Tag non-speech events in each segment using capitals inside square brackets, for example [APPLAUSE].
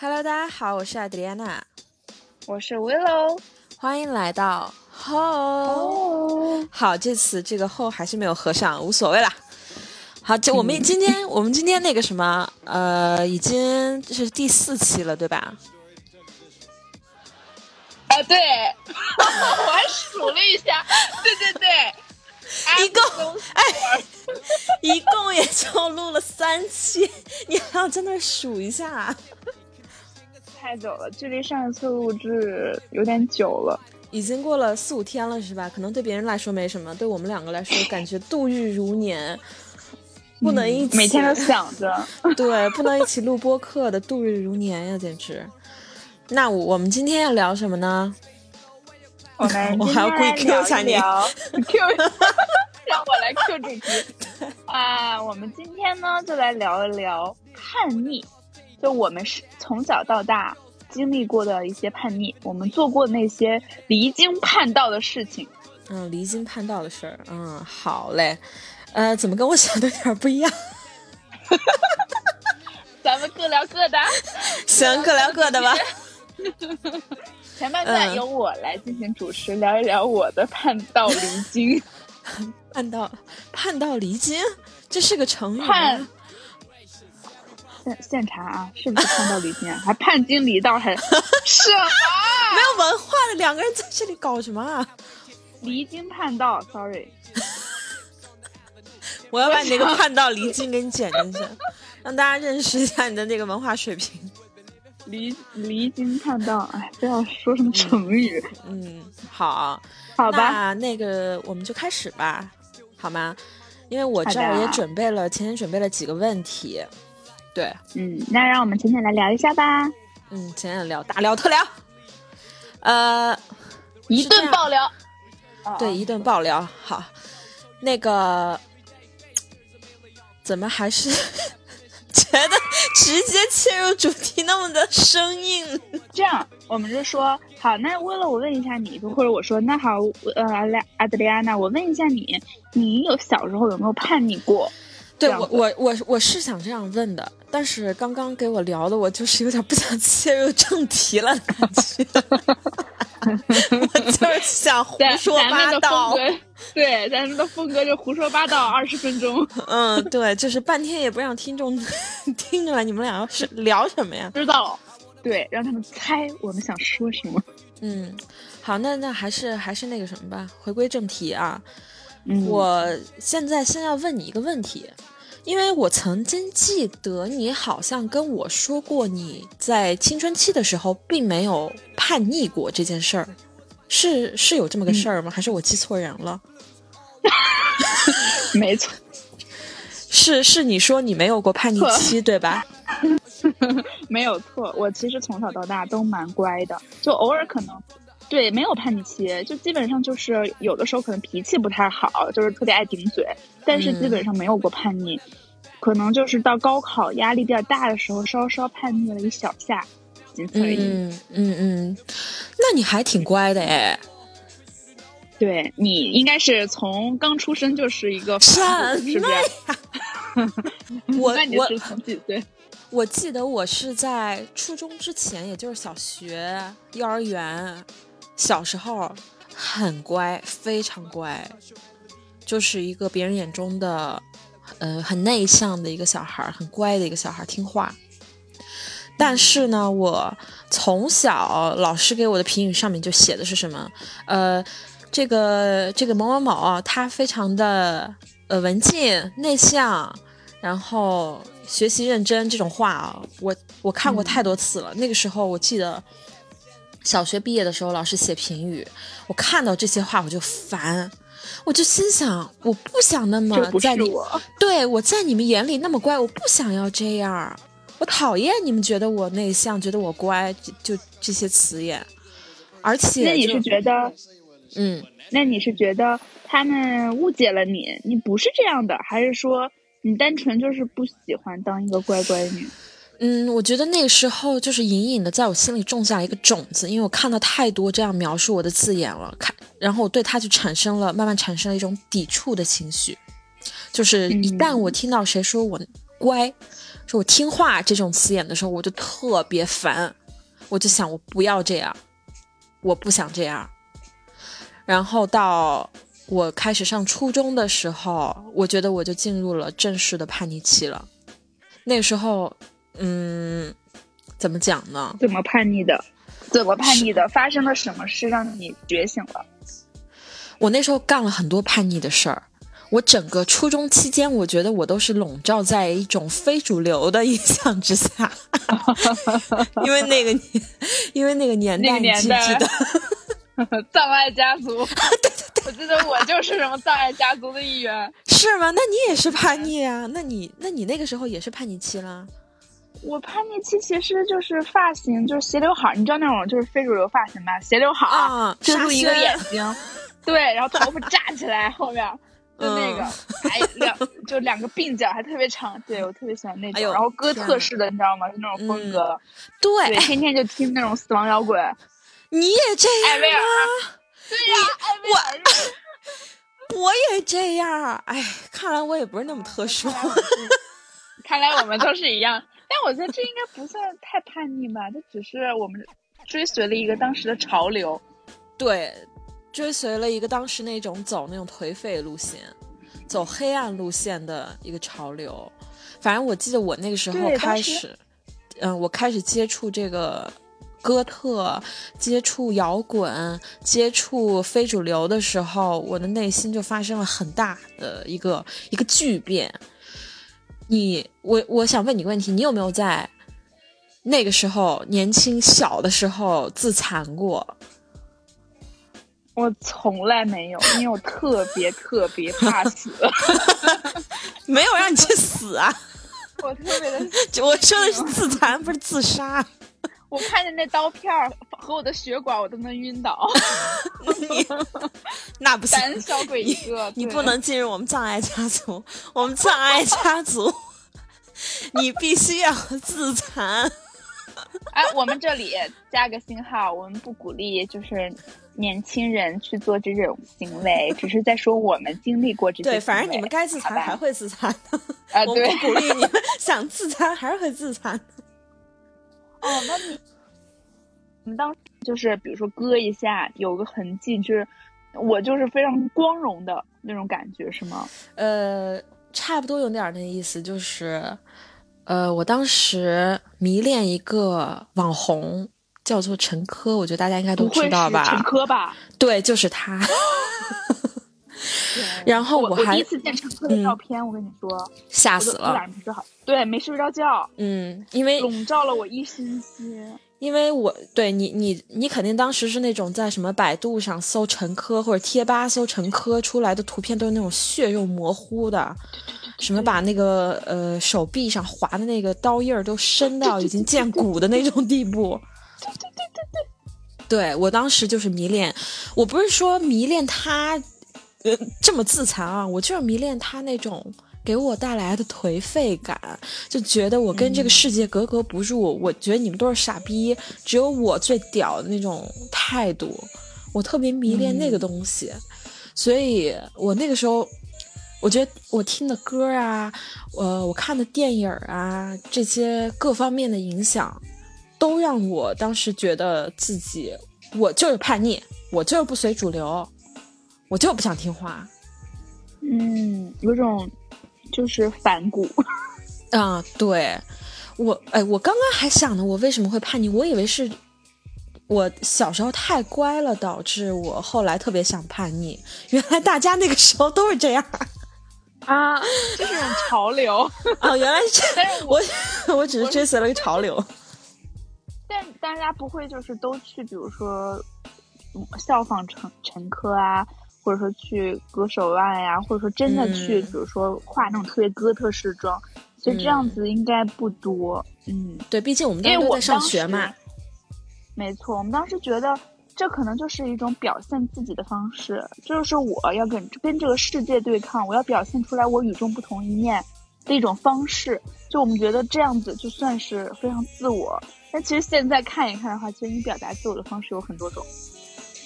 Hello，大家好，我是阿迪安娜，我是 Willow，欢迎来到后。好，这次这个后还是没有合上，无所谓啦。好，就我们 [LAUGHS] 今天，我们今天那个什么，呃，已经这是第四期了，对吧？啊，对，[LAUGHS] 我还数了一下，对对对，[LAUGHS] 一共哎，一共也就录了三期，你还要在那数一下？太久了，距离上一次录制有点久了，已经过了四五天了，是吧？可能对别人来说没什么，对我们两个来说，感觉度日如年，不能一起每天都想着，[LAUGHS] 对，不能一起录播客的度日如年呀，简直。那我们今天要聊什么呢？我们我还要故意 Q 一下你，Q，[LAUGHS] 让我来 Q 主题啊！我们今天呢，就来聊一聊叛逆。就我们是从小到大经历过的一些叛逆，我们做过那些离经叛道的事情。嗯，离经叛道的事儿，嗯，好嘞。呃，怎么跟我想的有点不一样？[LAUGHS] 咱们各聊各的。[LAUGHS] 行，各聊各的吧。前半段由我来进行主持，聊一聊我的叛道离经。[LAUGHS] 叛道，叛道离经，这是个成语。叛。现现查啊，是不是叛道离经？还叛经离道？还什么？没有文化的两个人在这里搞什么啊？离经叛道，sorry。[LAUGHS] 我要把你那个叛道离经给你剪进去，让大家认识一下你的那个文化水平。[LAUGHS] 离离经叛道，哎，不要说什么成语。嗯，好，好吧，那个我们就开始吧，好吗？因为我这儿也准备了，前天准备了几个问题。对，嗯，那让我们浅浅来聊一下吧。嗯，浅浅聊，大聊特聊。呃，一顿爆聊。对，一顿爆聊。好，那个怎么还是 [LAUGHS] 觉得直接切入主题那么的生硬？这样，我们就说好。那为了我问一下你，或者我说那好，呃，阿阿德里安娜，我问一下你，你有小时候有没有叛逆过？对我，我我我是想这样问的，但是刚刚给我聊的，我就是有点不想切入正题了，感觉。[LAUGHS] 我就是想胡说八道。对，咱们的风格就胡说八道二十分钟。[LAUGHS] 嗯，对，就是半天也不让听众 [LAUGHS] 听出来你们俩要是聊什么呀？知道。对，让他们猜我们想说什么。嗯，好，那那还是还是那个什么吧，回归正题啊。嗯，我现在先要问你一个问题。因为我曾经记得你好像跟我说过，你在青春期的时候并没有叛逆过这件事儿，是是有这么个事儿吗？还是我记错人了？[LAUGHS] 没错，[LAUGHS] 是是你说你没有过叛逆期对吧？[LAUGHS] 没有错，我其实从小到大都蛮乖的，就偶尔可能对没有叛逆期，就基本上就是有的时候可能脾气不太好，就是特别爱顶嘴。但是基本上没有过叛逆，可能就是到高考压力比较大的时候，稍稍叛逆了一小下，仅此而已。嗯嗯嗯，那你还挺乖的哎。对你应该是从刚出生就是一个什么呀？我 [LAUGHS] 那你是从几岁？我记得我是在初中之前，也就是小学、幼儿园，小时候很乖，非常乖。就是一个别人眼中的，呃，很内向的一个小孩，很乖的一个小孩，听话。但是呢，我从小老师给我的评语上面就写的是什么？呃，这个这个某某某，他非常的呃文静内向，然后学习认真这种话啊，我我看过太多次了。那个时候我记得小学毕业的时候，老师写评语，我看到这些话我就烦。我就心想，我不想那么在你 [LAUGHS] 对我在你们眼里那么乖，我不想要这样。我讨厌你们觉得我内向，觉得我乖，就这些词眼。而且，那你是觉得，嗯，那你是觉得他们误解了你？你不是这样的，还是说你单纯就是不喜欢当一个乖乖女？嗯，我觉得那个时候就是隐隐的在我心里种下了一个种子，因为我看到太多这样描述我的字眼了，看，然后我对他就产生了慢慢产生了一种抵触的情绪，就是一旦我听到谁说我乖，说我听话这种词眼的时候，我就特别烦，我就想我不要这样，我不想这样。然后到我开始上初中的时候，我觉得我就进入了正式的叛逆期了。那个时候，嗯，怎么讲呢？怎么叛逆的？怎么叛逆的？发生了什么事让你觉醒了？我那时候干了很多叛逆的事儿。我整个初中期间，我觉得我都是笼罩在一种非主流的印象之下，[LAUGHS] 因为那个年，因为那个年代，你记不记得？[LAUGHS] 葬爱家族，对对对，我记得我就是什么葬爱家族的一员，是吗？那你也是叛逆啊？那你那你那个时候也是叛逆期啦？我叛逆期其实就是发型，就是斜刘海，你知道那种就是非主流发型吧？斜刘海，遮住一个眼睛，对，然后头发扎起来后面。就那个，还两就两个鬓角还特别长，对我特别喜欢那种。然后哥特式的，你知道吗？就那种风格。对，天天就听那种死亡摇滚。你也这样？艾薇儿。对呀，艾薇儿。我也这样。哎，看来我也不是那么特殊。看来我们都是一样。但我觉得这应该不算太叛逆吧？这只是我们追随了一个当时的潮流。对。追随了一个当时那种走那种颓废路线、走黑暗路线的一个潮流。反正我记得我那个时候开始，嗯，我开始接触这个哥特、接触摇滚、接触非主流的时候，我的内心就发生了很大的一个一个巨变。你，我，我想问你个问题：你有没有在那个时候年轻小的时候自残过？我从来没有，因为我特别特别怕死，[LAUGHS] 没有让你去死啊！我特别的，我说的是自残，不是自杀。我看见那刀片儿和我的血管，我都能晕倒。[LAUGHS] [LAUGHS] 那不行，胆小鬼一个，你不能进入我们障碍家族。我们障碍家族，你必须要自残。[LAUGHS] 哎，我们这里加个星号，我们不鼓励，就是。年轻人去做这种行为，只是在说我们经历过这些。对，反正你们该自残还会自残的。啊，对，鼓励你们想自残还是会自残。哦，那你，你们当时就是比如说割一下有个痕迹，就是我就是非常光荣的那种感觉，是吗？呃，差不多有点那意思，就是呃，我当时迷恋一个网红。叫做陈珂，我觉得大家应该都知道吧？陈珂吧，对，就是他。[LAUGHS] 然后我还第一次见陈珂的照片，我跟你说，吓死了。对，没睡着觉。嗯，因为笼罩了我一身心。因为我对你，你，你肯定当时是那种在什么百度上搜陈珂，或者贴吧搜陈珂出来的图片，都是那种血肉模糊的，什么把那个呃手臂上划的那个刀印儿都深到已经见骨的那种地步。对对对对对，对我当时就是迷恋，我不是说迷恋他，呃，这么自残啊，我就是迷恋他那种给我带来的颓废感，就觉得我跟这个世界格格不入，我觉得你们都是傻逼，只有我最屌的那种态度，我特别迷恋那个东西，所以我那个时候，我觉得我听的歌啊，呃，我看的电影啊，这些各方面的影响。都让我当时觉得自己，我就是叛逆，我就是不随主流，我就不想听话。嗯，有种就是反骨。[LAUGHS] 啊，对，我哎，我刚刚还想呢，我为什么会叛逆？我以为是我小时候太乖了，导致我后来特别想叛逆。原来大家那个时候都是这样 [LAUGHS] 啊，就是种潮流啊。[LAUGHS] 原来是，我我只是追随了一个潮流。但大家不会就是都去，比如说效仿陈陈科啊，或者说去割手腕呀，或者说真的去，比如说化那种特别哥特式妆，其实这样子应该不多。嗯，对，毕竟我们当时都在上学嘛。没错，我们当时觉得这可能就是一种表现自己的方式，就是我要跟跟这个世界对抗，我要表现出来我与众不同一面的一种方式。就我们觉得这样子就算是非常自我。但其实现在看一看的话，其实你表达自我的方式有很多种。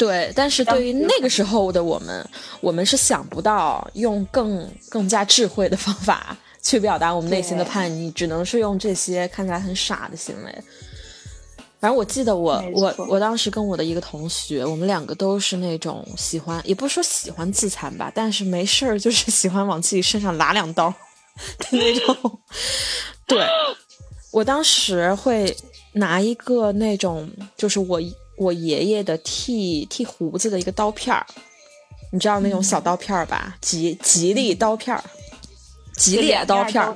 对，但是对于那个时候的我们，我们是想不到用更更加智慧的方法去表达我们内心的叛逆，只能是用这些看起来很傻的行为。反正我记得我我我当时跟我的一个同学，我们两个都是那种喜欢，也不是说喜欢自残吧，但是没事儿就是喜欢往自己身上拉两刀的那种。对，我当时会拿一个那种，就是我我爷爷的剃剃胡子的一个刀片儿，你知道那种小刀片儿吧？吉吉利刀片儿，吉列刀片儿，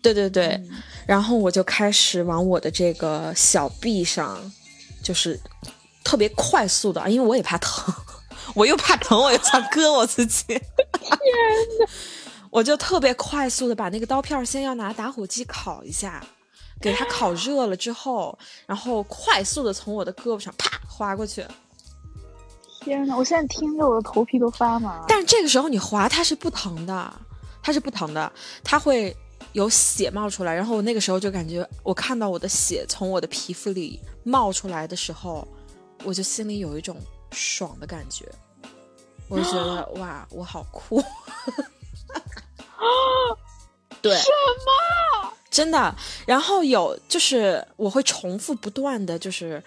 对对对。嗯然后我就开始往我的这个小臂上，就是特别快速的，因为我也怕疼，我又怕疼，我又想割我自己。[LAUGHS] 我就特别快速的把那个刀片儿先要拿打火机烤一下，给它烤热了之后，然后快速的从我的胳膊上啪划过去。天呐，我现在听着我的头皮都发麻。但是这个时候你划它是不疼的，它是不疼的，它会有血冒出来。然后我那个时候就感觉，我看到我的血从我的皮肤里冒出来的时候，我就心里有一种爽的感觉，我就觉得 [GASPS] 哇，我好酷。对，[LAUGHS] 什么？真的。然后有就是我会重复不断的就是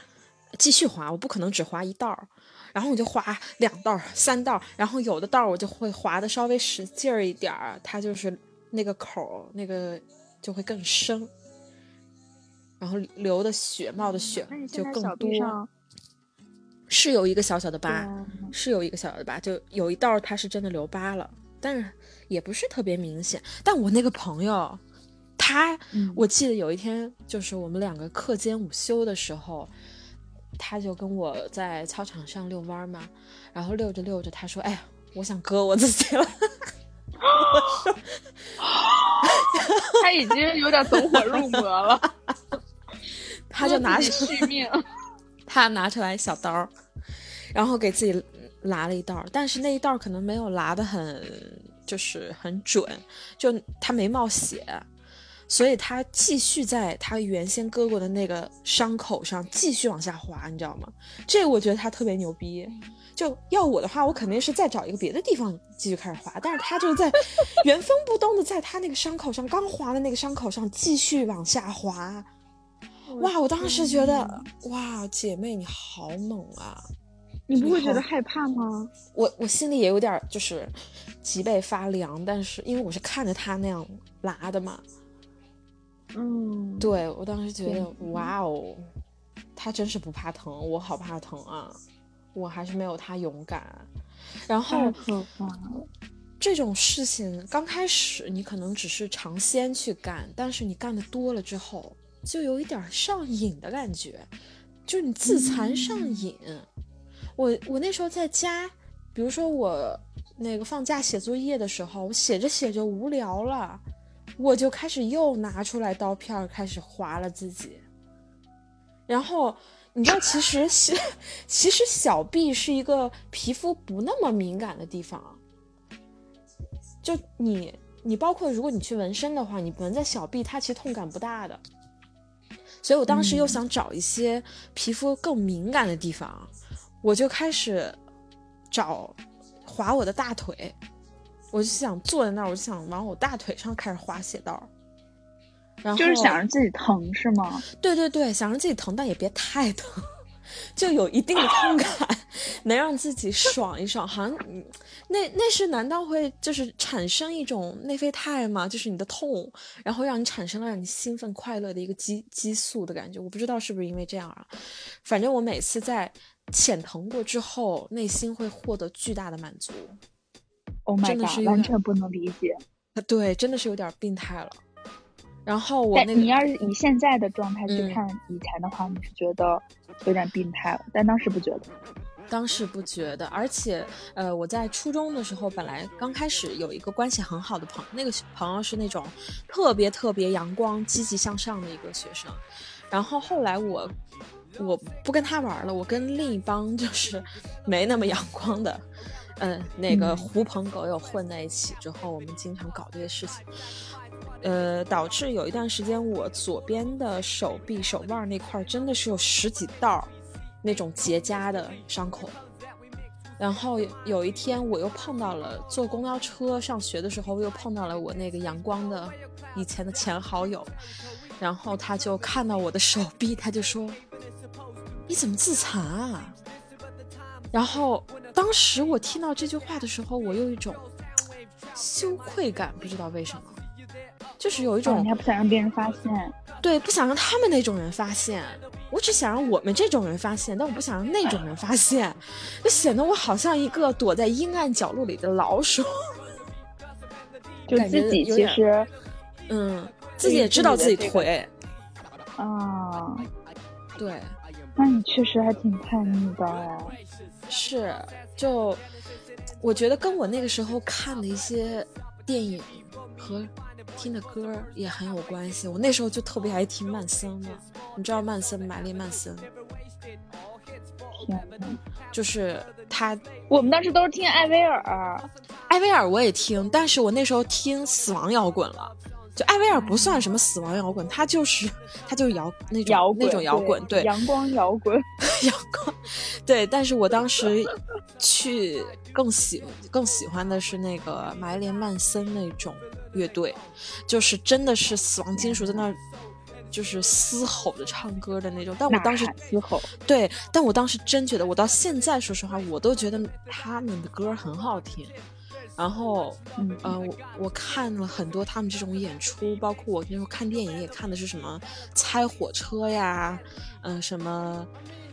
继续划，我不可能只划一道儿。然后我就划两道儿、三道儿，然后有的道儿我就会划的稍微使劲儿一点儿，它就是那个口那个就会更深，然后流的血冒的血就更多。上，是有一个小小的疤，是有一个小小的疤，就有一道儿它是真的留疤了，但是也不是特别明显。但我那个朋友，他嗯我记得有一天，就是我们两个课间午休的时候，他就跟我在操场上遛弯儿嘛，然后遛着遛着，他说：“哎呀，我想割我自己了。他已经有点走火入魔了，[LAUGHS] ”他就拿出自己续命。他拿出来小刀儿，然后给自己拉了一道儿，但是那一道儿可能没有拉的很，就是很准，就他没冒血，所以他继续在他原先割过的那个伤口上继续往下滑，你知道吗？这个我觉得他特别牛逼。就要我的话，我肯定是再找一个别的地方继续开始滑，但是他就在原封不动的在他那个伤口上刚划的那个伤口上继续往下滑。哇！我当时觉得，哇，姐妹你好猛啊！你不会觉得害怕吗？我我心里也有点就是脊背发凉，但是因为我是看着他那样拉的嘛，嗯，对我当时觉得哇哦，他真是不怕疼，我好怕疼啊，我还是没有他勇敢。然后。这种事情刚开始你可能只是尝鲜去干，但是你干的多了之后，就有一点上瘾的感觉，就是你自残上瘾。我我那时候在家，比如说我那个放假写作业的时候，我写着写着无聊了，我就开始又拿出来刀片儿开始划了自己。然后你知道，其实小 [LAUGHS] 其实小臂是一个皮肤不那么敏感的地方。就你你包括如果你去纹身的话，你纹在小臂，它其实痛感不大的。所以我当时又想找一些皮肤更敏感的地方，我就开始找划我的大腿，我就想坐在那儿，我就想往我大腿上开始划血道儿。然后就是想让自己疼是吗？对对对，想让自己疼，但也别太疼，[LAUGHS] 就有一定的痛感，[LAUGHS] 能让自己爽一爽。好像嗯那那是难道会就是产生一种内啡肽吗？就是你的痛，然后让你产生了让你兴奋快乐的一个激激素的感觉。我不知道是不是因为这样啊，反正我每次在浅疼过之后，内心会获得巨大的满足。Oh my 真的是 god，完全不能理解。对，真的是有点病态了。然后我那个你要是以现在的状态去嗯看以前的话，你是觉得有点病态了，但当时不觉得。当时不觉得，而且，呃，我在初中的时候，本来刚开始有一个关系很好的朋友，那个朋友是那种特别特别阳光、积极向上的一个学生。然后后来我我不跟他玩了，我跟另一帮就是 [LAUGHS] 没那么阳光的，嗯，那个嗯狐朋狗友混在一起之后，我们经常搞这些事情。呃，导致有一段时间，我左边的手臂手腕那块儿真的是有十几道那种结痂的伤口。然后有一天我又碰到了坐公交车上学的时候，又碰到了我那个阳光的以前的前好友，然后他就看到我的手臂，他就说：“你怎么自残啊？”然后当时我听到这句话的时候，我有一种羞愧感，不知道为什么，就是有一种你还不想让别人发现，对，不想让他们那种人发现。我只想让我们这种人发现，但我不想让那种人发现，就显得我好像一个躲在阴暗角落里的老鼠。就自己其实，嗯，自己也知道自己颓。啊，对，那你确实还挺叛逆的哎。是，就我觉得跟我那个时候看的一些电影和听的歌也很有关系。我那时候就特别爱听曼森嘛。你知道曼森玛丽曼森？就是他。我们当时都是听艾薇儿，艾薇儿我也听，但是我那时候听死亡摇滚了。就艾薇儿不算什么死亡摇滚，他就是他就是摇那种摇那种摇滚，对，阳光摇滚，[LAUGHS] 阳光，对。但是我当时去更喜更喜欢的是那个玛丽莲曼森那种乐队，就是真的是死亡金属在那儿。就是嘶吼着唱歌的那种，但我当时嘶吼，对，但我当时真觉得，我到现在说实话，我都觉得他们的歌很好听。然后，嗯，呃，我我看了很多他们这种演出，包括我那时候看电影也看的是什么猜火车呀，嗯，什么。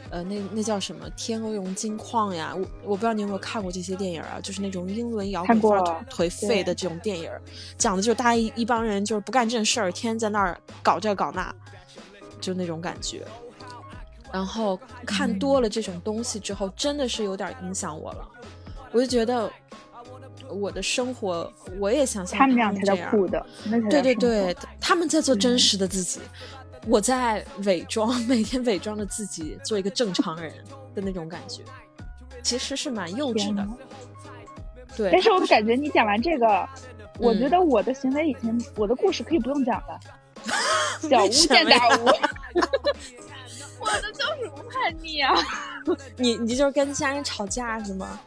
呃，那那叫什么《天鹅绒金矿》呀？我我不知道你有没有看过这些电影啊？就是那种英伦摇滚颓废的这种电影，讲的就是大家一一帮人就是不干正事儿，天天在那儿搞这搞那，就那种感觉。然后看多了这种东西之后，真的是有点影响我了。我就觉得我的生活，我也想像他们这样才叫酷的。对对对，他们在做真实的自己。我在伪装，[LAUGHS] 每天伪装着自己做一个正常人的那种感觉，其实是蛮幼稚的。对，但是我感觉你讲完这个，我觉得我的行为以前，我的故事可以不用讲了，[LAUGHS] 小巫见大巫。我的就是不叛逆啊！[LAUGHS] 你你就是跟家人吵架是吗？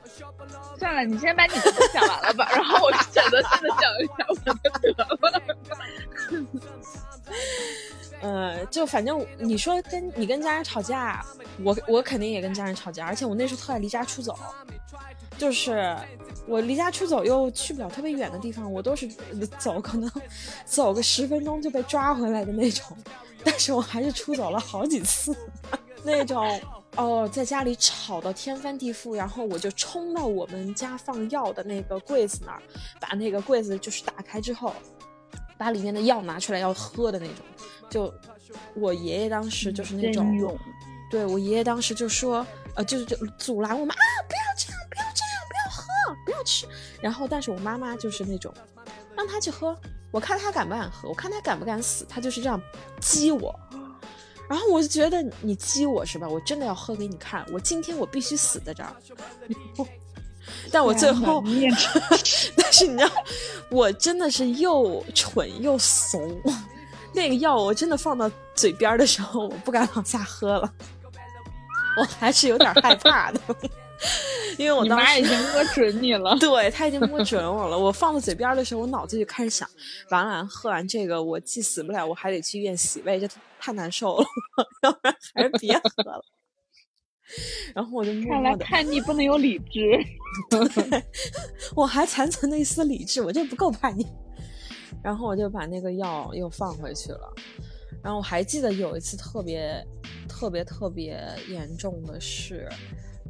算了，你先把你的都讲完了吧，[LAUGHS] 然后我选择性的讲一下我的得了。呃，就反正你说跟你跟家人吵架，我我肯定也跟家人吵架，而且我那时候特爱离家出走，就是我离家出走又去不了特别远的地方，我都是走可能走个十分钟就被抓回来的那种，但是我还是出走了好几次，[LAUGHS] 那种哦，在家里吵到天翻地覆，然后我就冲到我们家放药的那个柜子那儿，把那个柜子就是打开之后，把里面的药拿出来要喝的那种。就我爷爷当时就是那种，对我爷爷当时就说，呃，就就阻拦我们啊，不要这样，不要这样，不要喝，不要吃。然后，但是我妈妈就是那种，让他去喝，我看他敢不敢喝，我看他敢不敢死，他就是这样激我。然后我就觉得你激我是吧？我真的要喝给你看，我今天我必须死在这儿。[LAUGHS] 但我最后，[LAUGHS] 但是你知道，我真的是又蠢又怂。那个药我真的放到嘴边的时候，我不敢往下喝了，我还是有点害怕的，[LAUGHS] 因为我当时已经摸准你了，对他已经摸准我了。我放到嘴边的时候，我脑子就开始想，完了，喝完这个我既死不了，我还得去医院洗胃，这太难受了，[LAUGHS] 要不然还是别喝了。然后我就看来叛逆不能有理智，[LAUGHS] 我还残存的一丝理智，我这不够叛逆。然后我就把那个药又放回去了，然后我还记得有一次特别特别特别严重的是，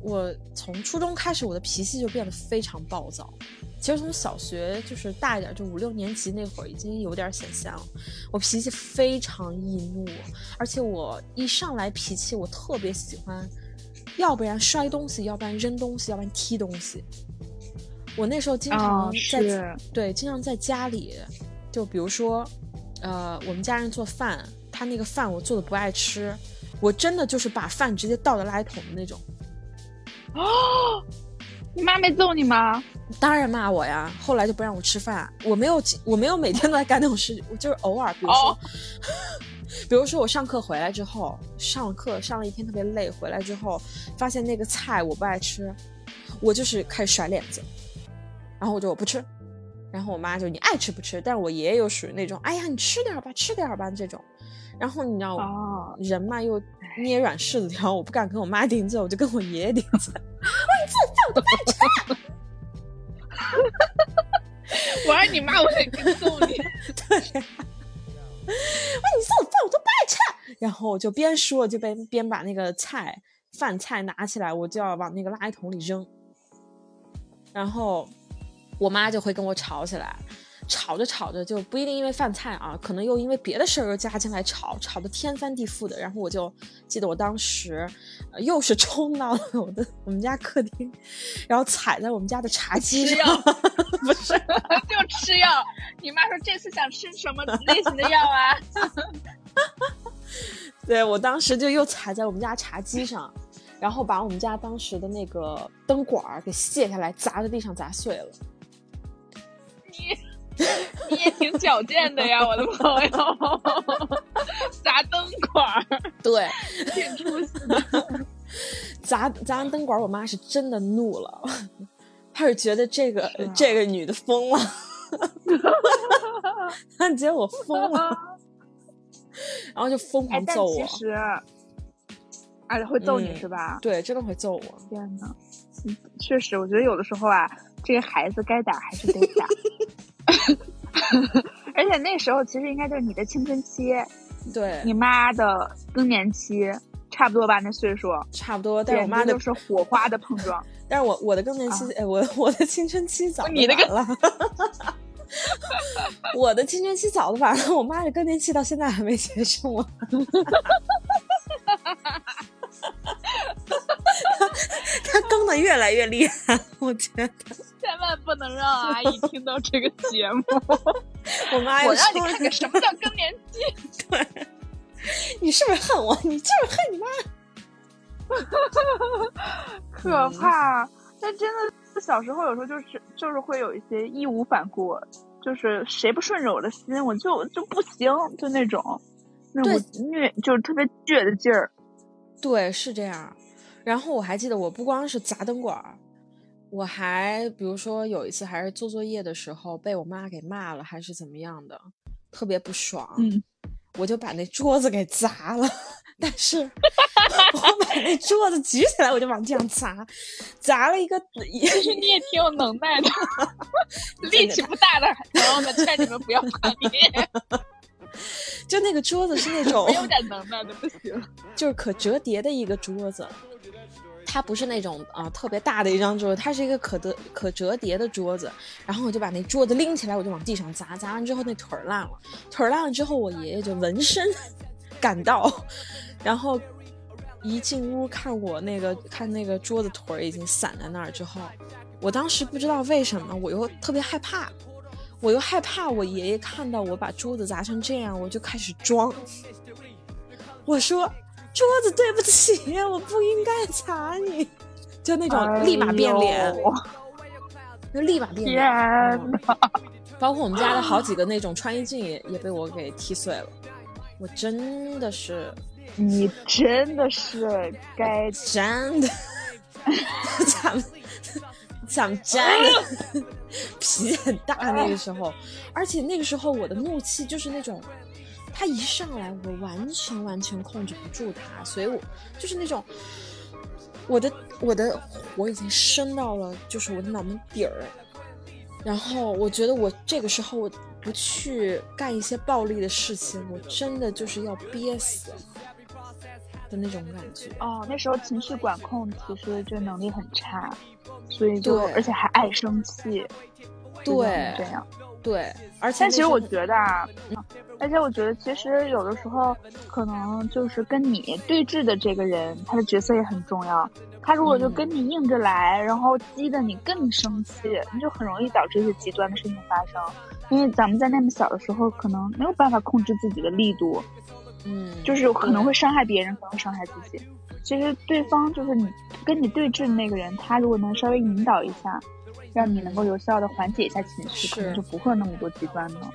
我从初中开始我的脾气就变得非常暴躁，其实从小学就是大一点，就五六年级那会儿已经有点显现了。我脾气非常易怒，而且我一上来脾气我特别喜欢，要不然摔东西，要不然扔东西，要不然踢东西。我那时候经常在对经常在家里。就比如说，呃，我们家人做饭，他那个饭我做的不爱吃，我真的就是把饭直接倒到垃圾桶的那种。哦，[GASPS] 你妈没揍你吗？当然骂我呀。后来就不让我吃饭，我没有，我没有每天都在干那种事，我就是偶尔，比如说，[LAUGHS] 比如说我上课回来之后，上课上了一天特别累，回来之后发现那个菜我不爱吃。我就是开始甩脸子，然后我就我不吃，然后我妈就你爱吃不吃，但是我爷爷又属于那种，哎呀你吃点吧，吃点吧这种，然后你知道哦，人嘛又捏软柿子条，我不敢跟我妈顶嘴，我就跟我爷爷顶嘴，[LAUGHS] 我让你骂 [LAUGHS] 我得跟揍你。[LAUGHS] 对，我你做的饭我都不爱吃，然后我就边说就边边把那个菜饭菜拿起来，我就要往那个垃圾桶里扔，然后我妈就会跟我吵起来。吵着吵着就不一定因为饭菜啊，可能又因为别的事儿又加进来吵，吵得天翻地覆的。然后我就记得我当时，呃、又是冲到了我的我们家客厅，然后踩在我们家的茶几吃上药，[LAUGHS] 不是，[LAUGHS] 就吃药。你妈说这次想吃什么类型的药啊？[LAUGHS] 对我当时就又踩在我们家茶几上，然后把我们家当时的那个灯管儿给卸下来，砸在地上砸碎了。你你也挺矫健的呀，我的朋友。砸灯管儿，对，挺出息的。[LAUGHS] 砸砸完灯管儿，我妈是真的怒了，她是觉得这个、这个女的疯了，[LAUGHS] 她觉得我疯了，然后就疯狂揍我。其实，哎，会揍你嗯是吧？对，真的会揍我。天呐，嗯确实，我觉得有的时候啊，这个孩子该打还是得打。[LAUGHS] [LAUGHS] 而且那时候其实应该就是你的青春期，对，你妈的更年期，差不多吧？那岁数，差不多。但是我妈的就是火花的碰撞。[LAUGHS] 但是我我的更年期，哎，我我的青春期早你的的晚了，[LAUGHS] 我的青春期早的晚了，我妈的更年期到现在还没结束啊。她更的越来越厉害，我觉得。千万不能让阿姨听到这个节目，[LAUGHS] 我妈我让你看看什么叫更年期。对 [LAUGHS] 你是不是恨我？你就是恨你妈。[LAUGHS] 可怕。但真的，小时候有时候就是就是会有一些义无反顾，就是谁不顺着我的心，我就就不行，就那种那种虐，就是特别倔的劲儿。对，是这样。然后我还记得，我不光是砸灯管儿，我还比如说有一次还是做作业的时候被我妈给骂了，还是怎么样的，特别不爽。嗯，我就把那桌子给砸了。[LAUGHS] 但是 [LAUGHS] 我把那桌子举起来，我就往地上砸，砸了一个。其实你也挺有能耐的，[LAUGHS] 力气不大的朋友们，劝你们不要叛逆。就那个桌子是那种没有点能耐的不行，就是可折叠的一个桌子，它不是那种啊、呃、特别大的一张桌子，它是一个可得可折叠的桌子。然后我就把那桌子拎起来，我就往地上砸，砸完之后那腿儿烂了，腿儿烂了之后，我爷爷就闻声赶到，然后一进屋看我那个看那个桌子腿儿已经散在那儿之后，我当时不知道为什么我又特别害怕。我又害怕我爷爷看到我把桌子砸成这样，我就开始装。我说：“桌子，对不起，我不应该砸你。[LAUGHS] ”就那种立马变脸，哎就立马变脸。包括我们家的好几个那种穿衣镜也也被我给踢碎了。我真的是，你真的是该 [LAUGHS] 真的，咱们咱们真的脾气很大那个时候，而且那个时候我的怒气就是那种，他一上来我完全完全控制不住他，所以我就是那种，我的我的火已经升到了就是我的脑门底儿，然后我觉得我这个时候我不去干一些暴力的事情，我真的就是要憋死的那种感觉。哦，那时候情绪管控其实就能力很差，所以就而且还爱生气，对这样。对，而且但其实我，觉得啊，而且我觉得其实有的时候可能就是跟你对峙的这个人，他的角色也很重要。他如果就嗯跟你硬着来，然后激得你更生气，你就很容易导致一些极端的事情发生。因为咱们在那么小的时候，可能没有办法控制自己的力度，嗯，就是可能会伤害别人，可能会伤害自己。其实对方就是你跟你对峙的那个人，他如果能稍微引导一下，让你能够有效的缓解一下情绪，可能就不会有那么多极端了。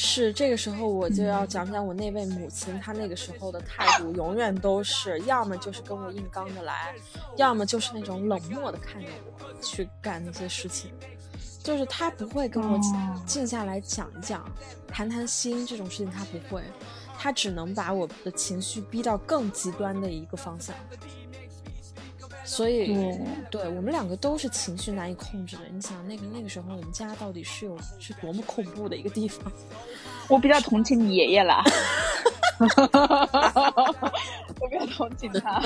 是这个时候，我就要讲讲我那位母亲，她那个时候的态度永远都是，要么就是跟我硬刚着来，要么就是那种冷漠的看着我去干那些事情，就是她不会跟我静下来讲一讲、谈谈心这种事情，她不会，她只能把我的情绪逼到更极端的一个方向。所以，对我们两个都是情绪难以控制的。你想，那个那个时候，我们家到底是有是多么恐怖的一个地方？我比较同情你爷爷啦，[LAUGHS] 我比较同情他，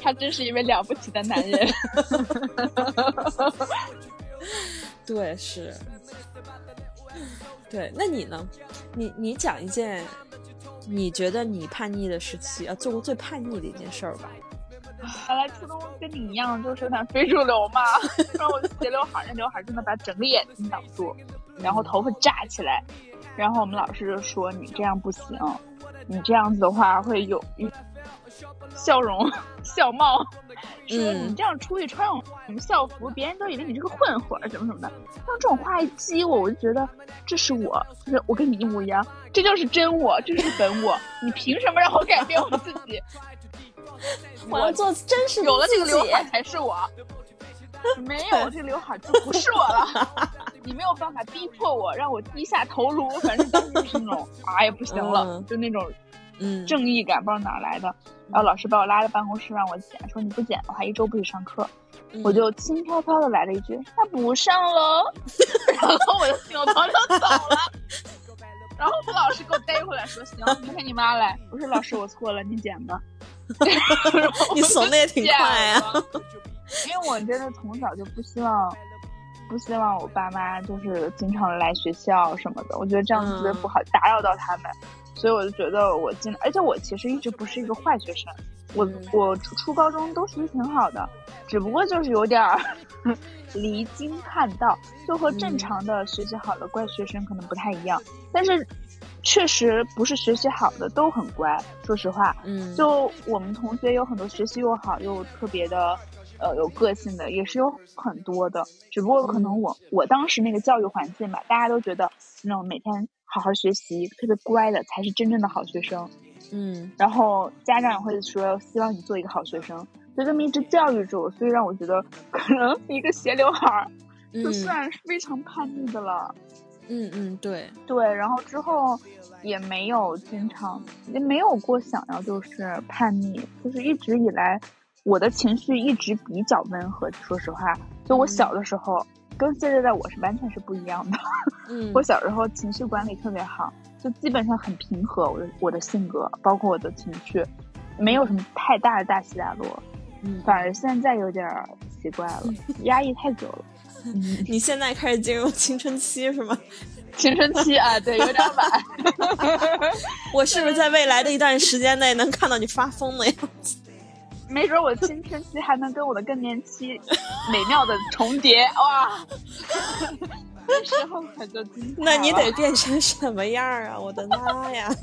他真是一位了不起的男人。[LAUGHS] 对，是。对，那你呢？你你讲一件你觉得你叛逆的时期啊，做过最叛逆的一件事儿吧？本来初中跟你一样，就是有点非主流嘛。然后我就斜刘海，那刘海真的把整个眼睛挡住，然后头发炸起来。然后我们老师就说：“你这样不行，你这样子的话会有笑容笑貌，说你这样出去穿我们校服，别人都以为你是个混混什么什么的。”用这种话一激我，我就觉得这是我，就是我跟你一模一样，这就是真我，这是本我。你凭什么让我改变我自己？我要做真实有了这个刘海才是我，[LAUGHS] 没有这个刘海就不是我了。[LAUGHS] 你没有办法逼迫我，让我低下头颅。反正当时就是那种，哎呀不行了，就那种，嗯，正义感不知道哪来的。然后老师把我拉到办公室让我剪，说你不剪的话一周不许上课。我就轻飘飘的来了一句，那不上喽。[LAUGHS] 然后我就扭头就走了。然后我老师给我逮回来，说行，明天你妈来。我说老师我错了，你剪吧。[LAUGHS] 你怂的也挺快啊！因为我真的从小就不希望，不希望我爸妈就是经常来学校什么的。我觉得这样特别不好，打扰到他们。所以我就觉得我进，而且我其实一直不是一个坏学生。我我初初高中都学习挺好的，只不过就是有点儿离经叛道，就和正常的学习好的怪学生可能不太一样。但是。确实不是学习好的都很乖，说实话，嗯，就我们同学有很多学习又好又特别的，呃，有个性的也是有很多的。只不过可能我我当时那个教育环境吧，大家都觉得那种每天好好学习、特别乖的才是真正的好学生，嗯。然后家长也会说希望你做一个好学生，就这么一直教育着我，所以让我觉得可能一个斜刘海儿就算是非常叛逆的了。嗯嗯嗯，对对，然后之后也没有经常，也没有过想要就是叛逆，就是一直以来我的情绪一直比较温和。说实话，就我小的时候跟现在的我是完全是不一样的。嗯，[LAUGHS] 我小时候情绪管理特别好，就基本上很平和。我的我的性格，包括我的情绪，没有什么太大的大起大落。嗯，反而现在有点奇怪了，压抑太久了。你现在开始进入青春期是吗？青春期啊，对，有点晚。[LAUGHS] 我是不是在未来的一段时间内能看到你发疯的样子？没准我青春期还能跟我的更年期美妙的重叠哇！那时候可就精彩那你得变成什么样啊？我的妈呀！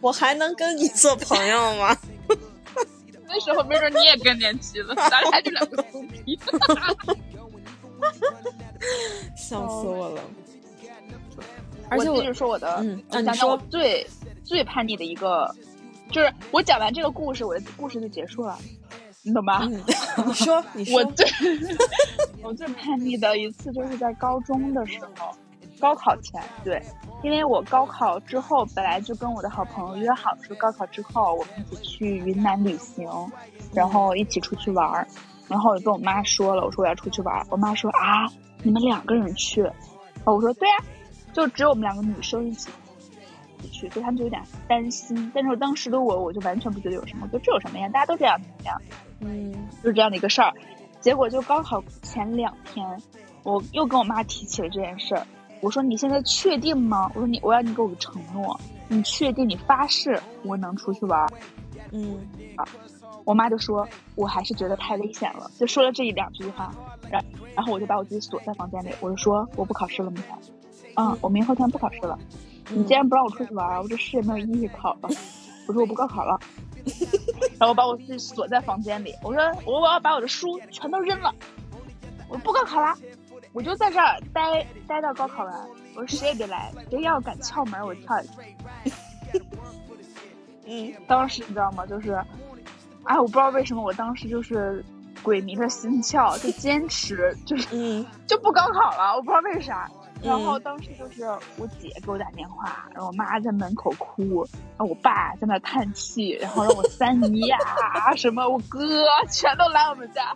我还能跟你做朋友吗？[LAUGHS] 那时候没准你也更年期了，咱俩就两个猪皮。[LAUGHS] [LAUGHS] 笑死我了！而且我继续说我的，嗯，讲讲我最最叛逆的一个，就是我讲完这个故事，我的故事就结束了，你懂吧？你说，你说，我最 [LAUGHS] 我最叛逆的一次就是在高中的时候，高考前，对，因为我高考之后本来就跟我的好朋友约好说，高考之后我们一起去云南旅行，然后一起出去玩儿。然后我就跟我妈说了，我说我要出去玩。我妈说啊，你们两个人去？我说对呀，就只有我们两个女生一起去，所以他们就有点担心。但是我当时的我，我就完全不觉得有什么，就这有什么呀？大家都这样，这样，嗯，就是这样的一个事儿。结果就高考前两天，我又跟我妈提起了这件事儿。我说你现在确定吗？我说你，我要你给我个承诺，你确定？你发誓我能出去玩？嗯，啊。我妈就说：“我还是觉得太危险了。”就说了这一两句话，然然后我就把我自己锁在房间里，我就说：“我不考试了，明天，嗯，我明后天不考试了。你既然不让我出去玩，我这试也没有意义考了。我说我不高考了。[LAUGHS] 然后我把我自己锁在房间里，我说我我要把我的书全都扔了，我不高考了，我就在这儿待待到高考完。我说谁也别来，谁要敢撬门，我跳下去。[LAUGHS] 嗯，当时你知道吗？就是，哎，我不知道为什么，我当时就是鬼迷了心窍，就坚持，就是嗯就不高考了，我不知道为啥。然后嗯当时就是我姐给我打电话，然后我妈在门口哭，然后我爸在那叹气，然后让我三姨啊、[LAUGHS] 什么我哥全都来我们家，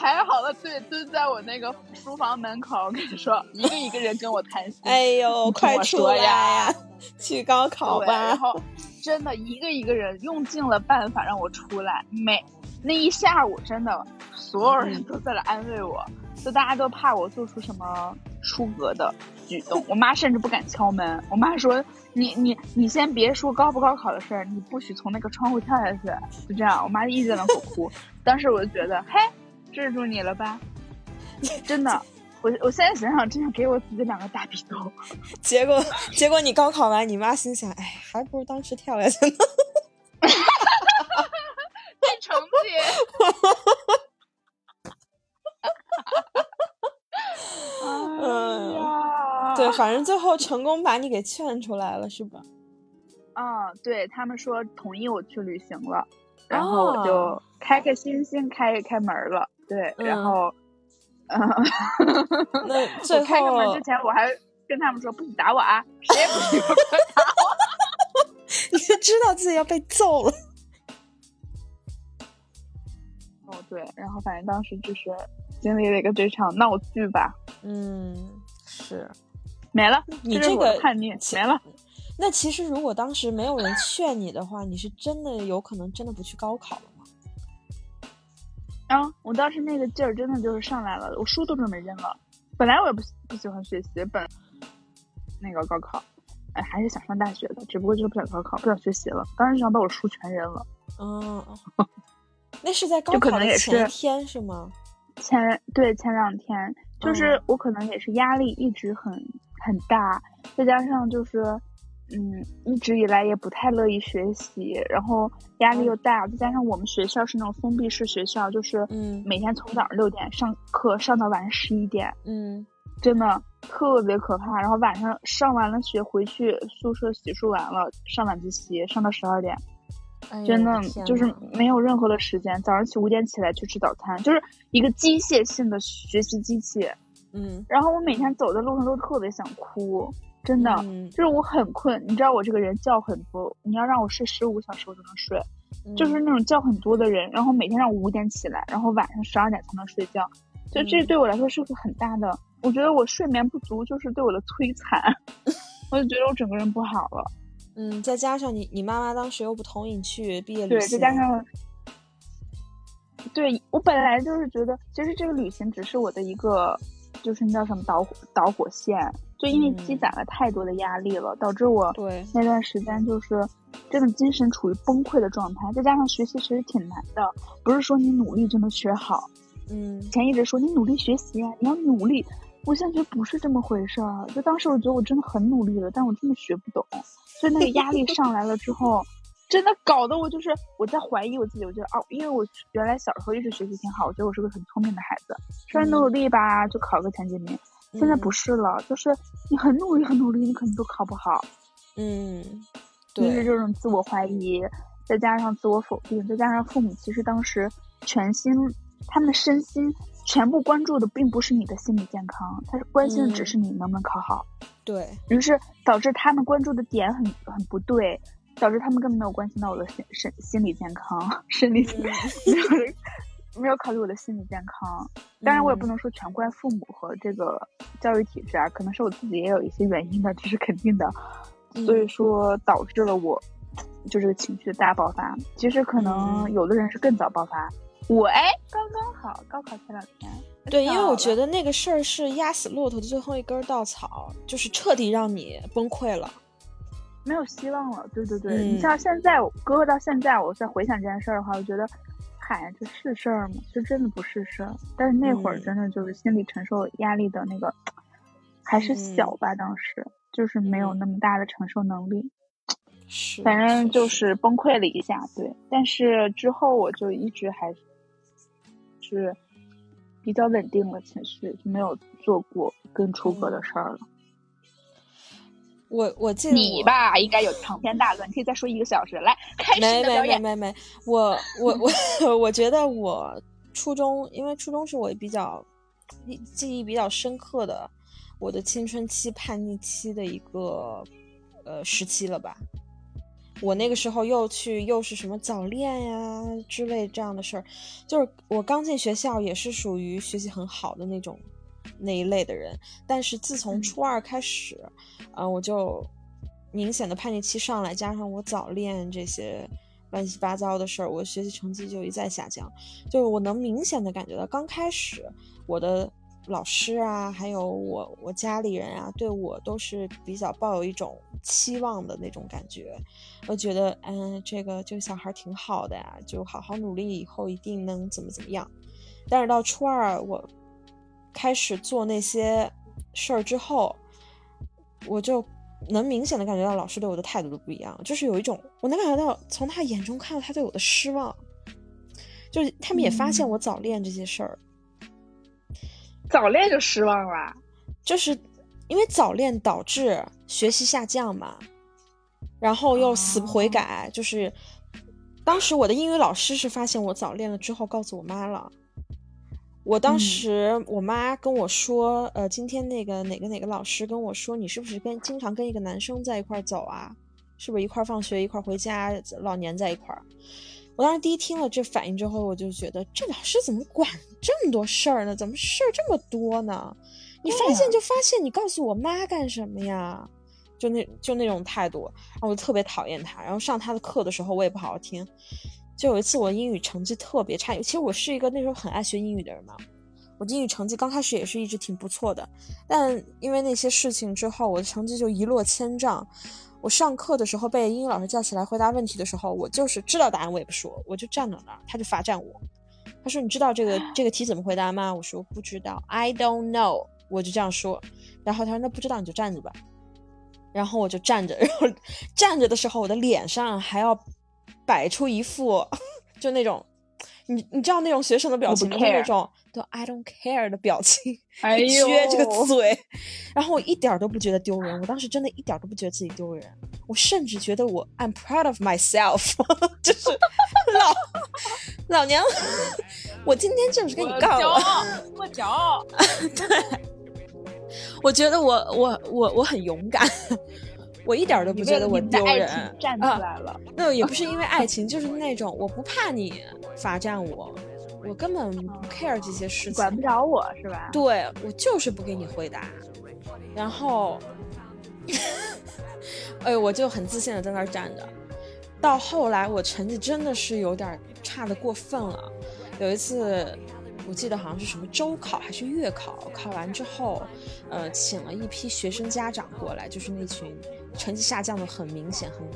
排好了队蹲在我那个书房门口，我跟你说，一个一个人跟我谈心。哎呦，快出来说呀呀，去高考，吧然！后真的一个一个人用尽了办法让我出来，每那一下午真的所有人都在来安慰我，就大家都怕我做出什么出格的举动。[LAUGHS] 我妈甚至不敢敲门，我妈说：“你你你先别说高不高考的事儿，你不许从那个窗户跳下去。”就这样，我妈一直在门口哭。当时我就觉得，嘿，治住你了吧？[LAUGHS] 真的。我我现在想想，真想给我自己两个大逼兜。结果结果你高考完，你妈心想，哎，还不如当时跳下去呢。[LAUGHS] 这成绩。[LAUGHS] 哎呀，对，反正最后成功把你给劝出来了，是吧？啊，对他们说同意我去旅行了，然后我就开开心心开开门了。对，然嗯后，嗯，那 [LAUGHS] 最我开个门之前我还跟他们说不许打我啊，谁也不许打我。[LAUGHS] 你就知道自己要被揍了。哦，对，然后反正当时就是经历了一个这场闹剧吧，嗯，是。没了，你这个叛逆没了。那其实如果当时没有人劝你的话，你是真的有可能真的不去高考了吗？啊，我当时那个劲儿真的就是上来了，我书都准备扔了。本来我也不喜不喜欢学习，本那个高考，哎，还是想上大学的，只不过就是不想高考，不想学习了。当时就想把我书全扔了。嗯，那是在高就可考的能也是前天是吗？前对前两天，就是嗯我可能也是压力一直很很大，再加上就是嗯一直以来也不太乐意学习，然后压力又大，再加上我们学校是那种封闭式学校，就是嗯每天从早上六点上课上到晚上十一点，嗯真的特别可怕。然后晚上上完了学回去宿舍洗漱完了上晚自习，上到十二点。哎真的就是没有任何的时间。早上起五点起来去吃早餐，就是一个机械性的学习机器。嗯然后我每天走在路上都特别想哭，真的，嗯就是我很困。你知道我这个人觉很多，你要让我睡十五小时我就能睡，就是嗯那种觉很多的人。然后每天让我五点起来，然后晚上十二点才能睡觉，就这嗯对我来说是个很大的。我觉得我睡眠不足就是对我的摧残，[LAUGHS] 我就觉得我整个人不好了。嗯，再加上你你妈妈当时又不同意你去毕业旅对，行，再加上，对我本来就是觉得，其实这个旅行只是我的一个，就是那叫什么导火导火线，就因为积嗯攒了太多的压力了，导致我对那段时间就是真的精神处于崩溃的状态，再加上学习其实挺难的，不是说你努力就能学好。嗯以前一直说你努力学习啊，你要努力，我现在觉得不是这么回事儿。就当时我觉得我真的很努力了，但我真的学不懂，所以那个压力上来了之后，真的搞得我就是我在怀疑我自己。我觉得哦，因为我原来小时候一直学习挺好，我觉得我是个很聪明的孩子，稍微努努力吧就考个前几名。现在不嗯是了，就是你很努力很努力，你可能都考不好。嗯，一是，这种自我怀疑，再加上自我否定，再加上父母其实当时全心，他们的身心全部关注的并不是你的心理健康，他是关心的只嗯。是你能不能考好，对，于是导致他们关注的点很很不对，导致他们根本没有关心到我的心身心理健康、[LAUGHS] 生理健嗯 [LAUGHS] 没有考虑我的心理健康。当然，我也不嗯能说全怪父母和这个教育体制啊，可能是我自己也有一些原因的，这是肯定的。所以嗯说导致了我就这个情绪的大爆发。其实可能嗯有的人是更早爆发，我哎刚刚好高考前两天。对，因为我觉得得那个事儿是压死骆驼的最后一根稻草，就是彻底让你崩溃了。没有希望了。对对对，嗯你像现在我哥哥到现在，我再回想这件事儿的话，我觉得。嗨，这是事儿吗？这真的不是事儿，但是那会儿嗯真的就是心理承受压力的那个，还是小吧。当时就是没有嗯那么大的承受能力。是，反正就是崩溃了一下，对。但是之后我就一直还是比较稳定了情绪，就没有做过更出格的事儿了。我我记得你吧，应该有长篇大论，你可以再说一个小时。来，开始没没没你的表演。没没，我我我 [LAUGHS] 我觉得我初中，因为初中是我比较记忆比较深刻的，我的青春期叛逆期的一个呃时期了吧。我那个时候又去又是什么早恋呀之类这样的事儿，就是我刚进学校也是属于学习很好的那种那一类的人，但是自从嗯初二开始，啊、我就明显的叛逆期上来，加上我早恋这些乱七八糟的事儿，我学习成绩就一再下降。就是我能明显的感觉到，刚开始我的老师啊，还有我我家里人啊，对我都是比较抱有一种期望的那种感觉。我觉得，嗯，这个这个小孩挺好的呀，就好好努力，以后一定能怎么怎么样。但是到初二，我开始做那些事儿之后，我就能明显的感觉到老师对我的态度都不一样，就是有一种我能感觉到从他眼中看到他对我的失望，就是他们也发现嗯我早恋这些事儿，早恋就失望了。就是因为早恋导致学习下降嘛，然后又死不悔改，就是当时我的英语老师是发现我早恋了之后告诉我妈了。我当嗯时我妈跟我说，呃，今天那个哪个哪个老师跟我说，你是不是跟经常跟一个男生在一块儿走啊？是不是一块儿放学一块儿回家，老年在一块儿？我当时第一听了这反应之后，我就觉得这老师怎么管这么多事儿呢？怎么事儿这么多呢？你发现就发现，你告诉我妈干什么呀？就那就那种态度，然后我就特别讨厌他。然后上他的课的时候，我也不好好听。就有一次我英语成绩特别差，其实我是一个那时候很爱学英语的人嘛。我英语成绩刚开始也是一直挺不错的，但因为那些事情之后，我的成绩就一落千丈。我上课的时候被英语老师叫起来回答问题的时候，我就是知道答案我也不说，我就站到那儿，他就罚站我。他说：“你知道这个这个题怎么回答吗？”我说：“不知道，I don't know。”我就这样说。然后他说：“那不知道你就站着吧。”然后我就站着，然后站着的时候，我的脸上还要摆出一副就那种，你你知道那种学生的表情，就是那种都 I don't care 的表情，哎呦，撅这个嘴，然后我一点儿都不觉得丢人，我当时真的一点儿都不觉得自己丢人，我甚至觉得我 I'm proud of myself，[LAUGHS] 就是老老娘，我今天就是跟你我杠了。骄傲，我骄傲。[LAUGHS] [LAUGHS] 我觉得我我我我很勇敢，我一点儿都不觉得我丢人站出啊。来了。那也不是因为爱情，就是那种我不怕你罚站我，我根本不 care 这些事情。管不着我是吧？对我就是不给你回答，然后，[LAUGHS] 哎，我就很自信的在那儿站着。到后来，我成绩真的是有点差的过分了。有一次，我记得好像是什么周考还是月考，考完之后，呃，请了一批学生家长过来，就是那群成绩下降的很明显、很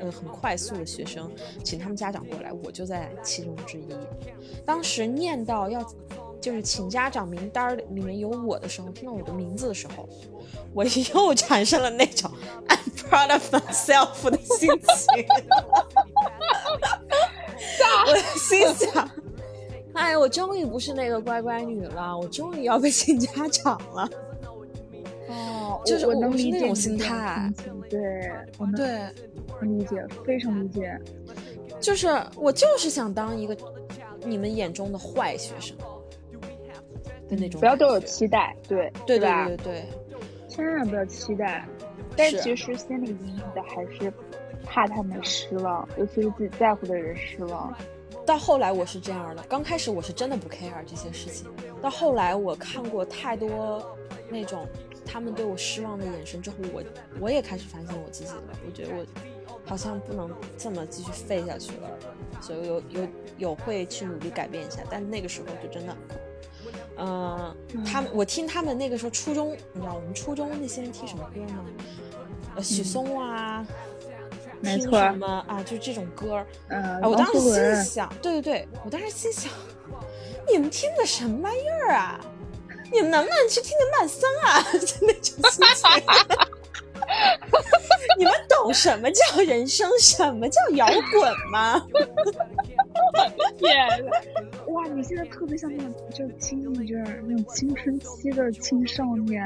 呃很快速的学生，请他们家长过来，我就在其中之一。当时念到要就是请家长名单里面有我的时候，听到我的名字的时候，我 [LAUGHS] 又产生了那种 I'm proud of myself 的心情。我心想，哎，我终于不是那个乖乖女了，我终于要被请家长了。哦，就是我能理解那种心态对，我能理解，非常理解。就是我就是想当一个你们眼中的坏学生的那种，不要对我有期待，对对对吧？对对，千万不要期待。但是其实心里隐隐的还是怕他们失望，尤其是自己在乎的人失望。到后来我是这样的，刚开始我是真的不 care 这些事情，到后来我看过太多那种他们对我失望的眼神之后，我我也开始反省我自己了。我觉得我好像不能这么继续废下去了，所以有有有会去努力改变一下。但那个时候就真的，嗯、他们我听他们那个时候初中，你知道我们初中那些人听什么歌吗？呃，许嵩啊。听没错什么啊？就这种歌儿，嗯，啊，我当时心想，对对对，我当时心想，[LAUGHS] 你们听的什么玩意儿啊？你们能不能去听听曼森啊？[LAUGHS] 就那种心情。你们懂什么叫人生，什么叫摇滚吗？天呐，哇，你现在特别像那种就是 teenager 那种青春期的青少年，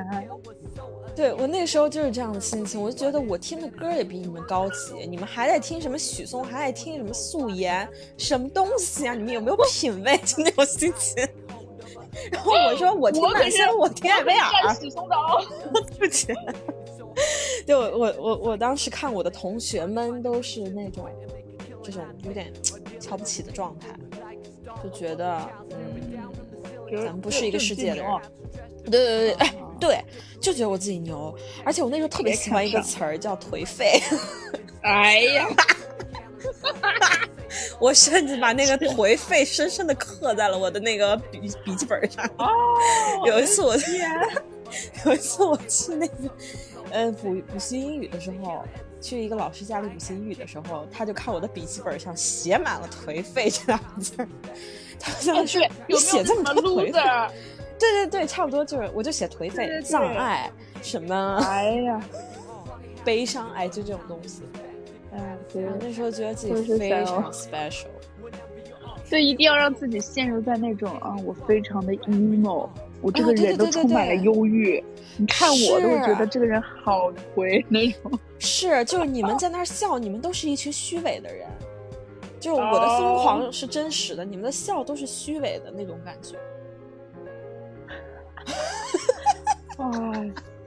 对我那时候就是这样的心情，我就觉得我听的歌也比你们高级，你们还在听什么许嵩，还在听什么素颜，什么东西啊？你们有没有品味？[LAUGHS] 就那种心情。[LAUGHS] 然后我说我听满仙，我听艾薇儿。许嵩的哦，对不起。就我我我当时看我的同学们都是那种这种有点瞧不起的状态，就觉得嗯，咱们不是一个世界的人。对对对对，哎，对，就觉得我自己牛，而且我那时候特别喜欢一个词儿叫颓废。哎呀，[LAUGHS] [LAUGHS] 我甚至把那个颓废深深的刻在了我的那个笔笔记本上。哦，有一次我有一次我去那个。嗯，补补习英语的时候，去一个老师家里补习英语的时候，他就看我的笔记本上写满了“颓废”这两个字，[LAUGHS] 他就说：“你写这么多颓废？”对对对，差不多就是，我就写颓废、障碍什么，哎呀，[LAUGHS] 悲伤，哎，就这种东西。哎，对，那时候觉得自己非常 special，[LAUGHS] 所以一定要让自己陷入在那种啊，我非常的 emo。我这个人都充满了忧郁，你看我都会觉得这个人好颓那种。[LAUGHS] 是，就是你们在那儿笑，你们都是一群虚伪的人。就我的疯狂是真实的，你们的笑都是虚伪的那种感觉。[LAUGHS] 哇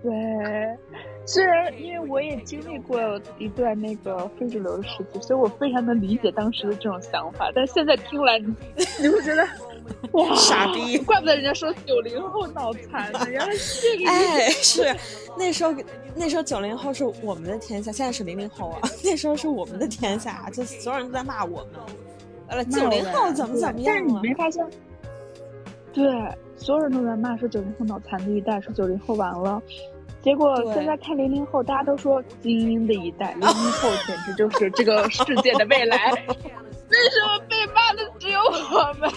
塞！虽然因为我也经历过一段那个非主流的时期，所以我非常能理解当时的这种想法。但现在听来，你会觉得。[LAUGHS] 哇，傻逼！怪不得人家说九零后脑残呢，原来是这个意思。哎，是那时候，那时候九零后是我们的天下，现在是零零后啊。[LAUGHS] 那时候是我们的天下，就所有人都在骂我们。呃，九零后怎么怎么样？但是你没发现？对，所有人都在骂说九零后脑残的一代，说九零后完了。结果现在看零零后，大家都说精英的一代，零零后简直就是这个世界的未来。[LAUGHS] 为什么被骂的只有我们？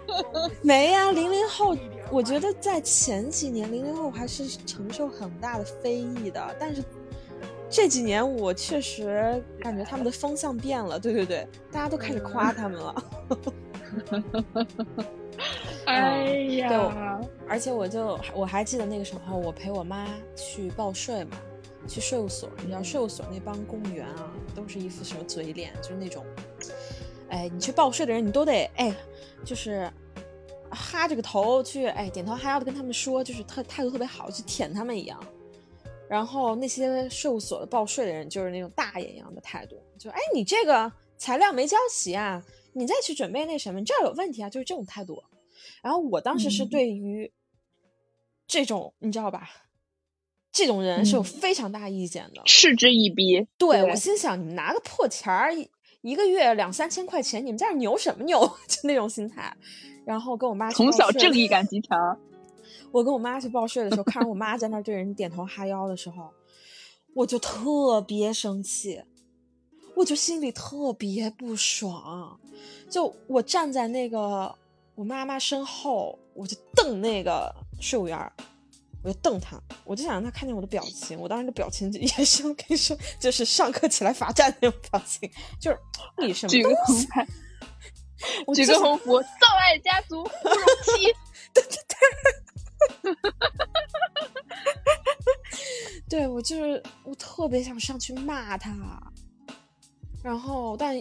[LAUGHS] 没呀，零零后，我觉得在前几年，零零后还是承受很大的非议的。但是这几年，我确实感觉他们的风向变了。对对对，大家都开始夸他们了。[LAUGHS] [LAUGHS] 哎呀，对，而且我就我还记得那个时候，我陪我妈去报税嘛，去税务所。你知道税务所那帮公务员啊，都是一副什么嘴脸，就是那种。哎，你去报税的人，你都得哎，就是哈着个头去，哎，点头哈腰的跟他们说，就是特态度特别好，去舔他们一样。然后那些税务所的报税的人，就是那种大爷一样的态度，就哎，你这个材料没交齐啊，你再去准备那什么，你这儿有问题啊，就是这种态度。然后我当时是对于这种，你知道吧，这种人是有非常大意见的，嗤之以鼻。对我心想，你们拿个破钱儿。一个月两三千块钱，你们在这牛什么牛？[LAUGHS] 就那种心态。然后跟我妈从小正义感极强。我跟我妈去报税的时候，看着我妈在那对人点头哈腰的时候，我就特别生气，我就心里特别不爽。就我站在那个我妈妈身后，我就瞪那个税务员。我就瞪他，我就想让他看见我的表情。我当时的表情 [LAUGHS] 也是我跟你说，就是上课起来罚站那种表情，就是你什么举个红牌，举个红福，造爱家族不容妻。对 [LAUGHS] 对对，对 [LAUGHS] 我就是我特别想上去骂他，然后但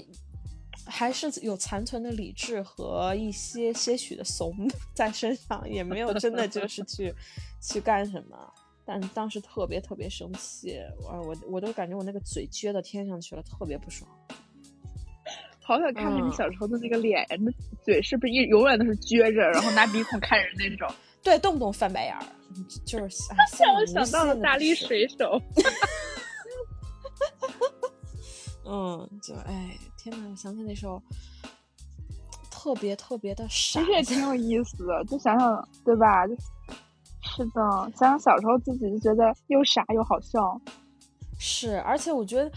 还是有残存的理智和一些些许的怂 [LAUGHS] 在身上，也没有真的就是去。去干什么？但当时特别特别生气，我我我都感觉我那个嘴撅到天上去了，特别不爽。[LAUGHS] 好想看看你小时候的那个脸，那嘴是不是一永远都是撅着，然后拿鼻孔看人那种？对，动不动翻白眼儿，就是 [LAUGHS] 让我想到了大力水手。嗯，就哎，天哪！我想起那时候特别特别的傻，其实也挺有意思的，就想想对吧？是的，想想小时候自己就觉得又傻又好笑。是，而且我觉得，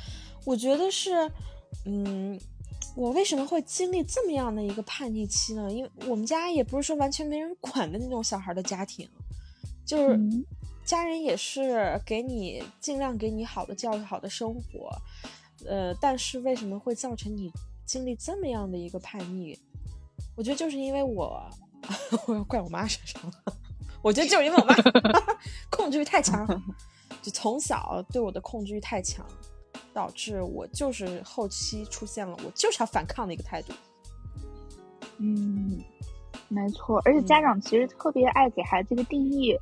我觉得是，嗯，我为什么会经历这么样的一个叛逆期呢？因为我们家也不是说完全没人管的那种小孩的家庭，就是家人也是给你尽量给你好的教育、好的生活，呃，但是为什么会造成你经历这么样的一个叛逆？我觉得就是因为我，[LAUGHS] 我要怪我妈身上了。我觉得就是因为我妈 [LAUGHS] 控制欲太强，就从小对我的控制欲太强，导致我就是后期出现了我就是要反抗的一个态度。嗯，没错，而且家长其实特别爱给孩子一个定义，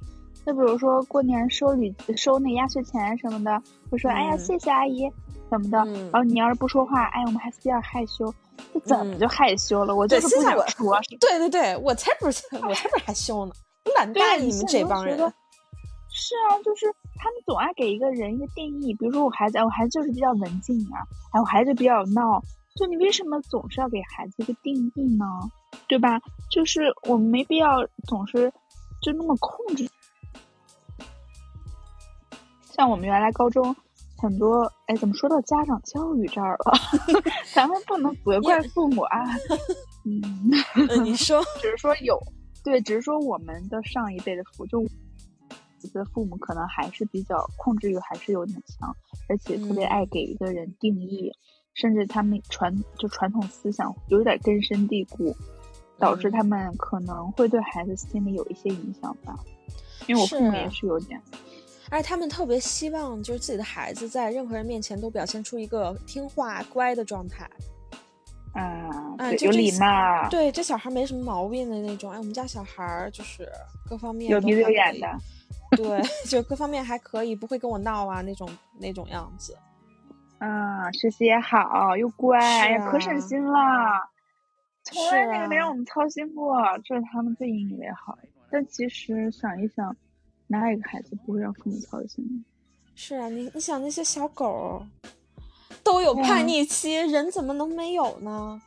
就比如说过年收礼收那压岁钱什么的，我说哎呀谢谢阿姨什么的，然后你要是不说话，哎我们孩子比较害羞，这怎么就害羞了？我就是不想说。对对对，我才不是我才不是害羞呢，我懒得搭理你们这帮人。是啊，就是他们总爱给一个人一个定义，比如说我孩子，哎我孩子就是比较文静啊，哎我孩子比较闹。就你为什么总是要给孩子一个定义呢？对吧？就是我们没必要总是就那么控制。像我们原来高中很多，哎，怎么说到家长教育这儿了？[LAUGHS] 咱们不能 [LAUGHS] 责怪父母啊。[LAUGHS] 嗯，你说，只是说有对，只是说我们的上一辈的父就的父母可能还是比较控制欲还是有点强，而且特别爱给一个人定义。甚至他们传就传统思想有点根深蒂固，导致他们可能会对孩子心里有一些影响吧。因为我父母也是有点，而且他们特别希望就是自己的孩子在任何人面前都表现出一个听话乖的状态。啊，对，有礼貌。对，这小孩没什么毛病的那种。哎，我们家小孩就是各方面有鼻子有眼的。对，[LAUGHS] 就各方面还可以，不会跟我闹啊那种那种样子。啊，学习也好，又乖，哎呀，可省心了，从来那个没让我们操心过，这是他们最引以为豪。但其实想一想，哪一个孩子不会让父母操心呢？是啊，你你想那些小狗都有叛逆期，人怎么能没有呢？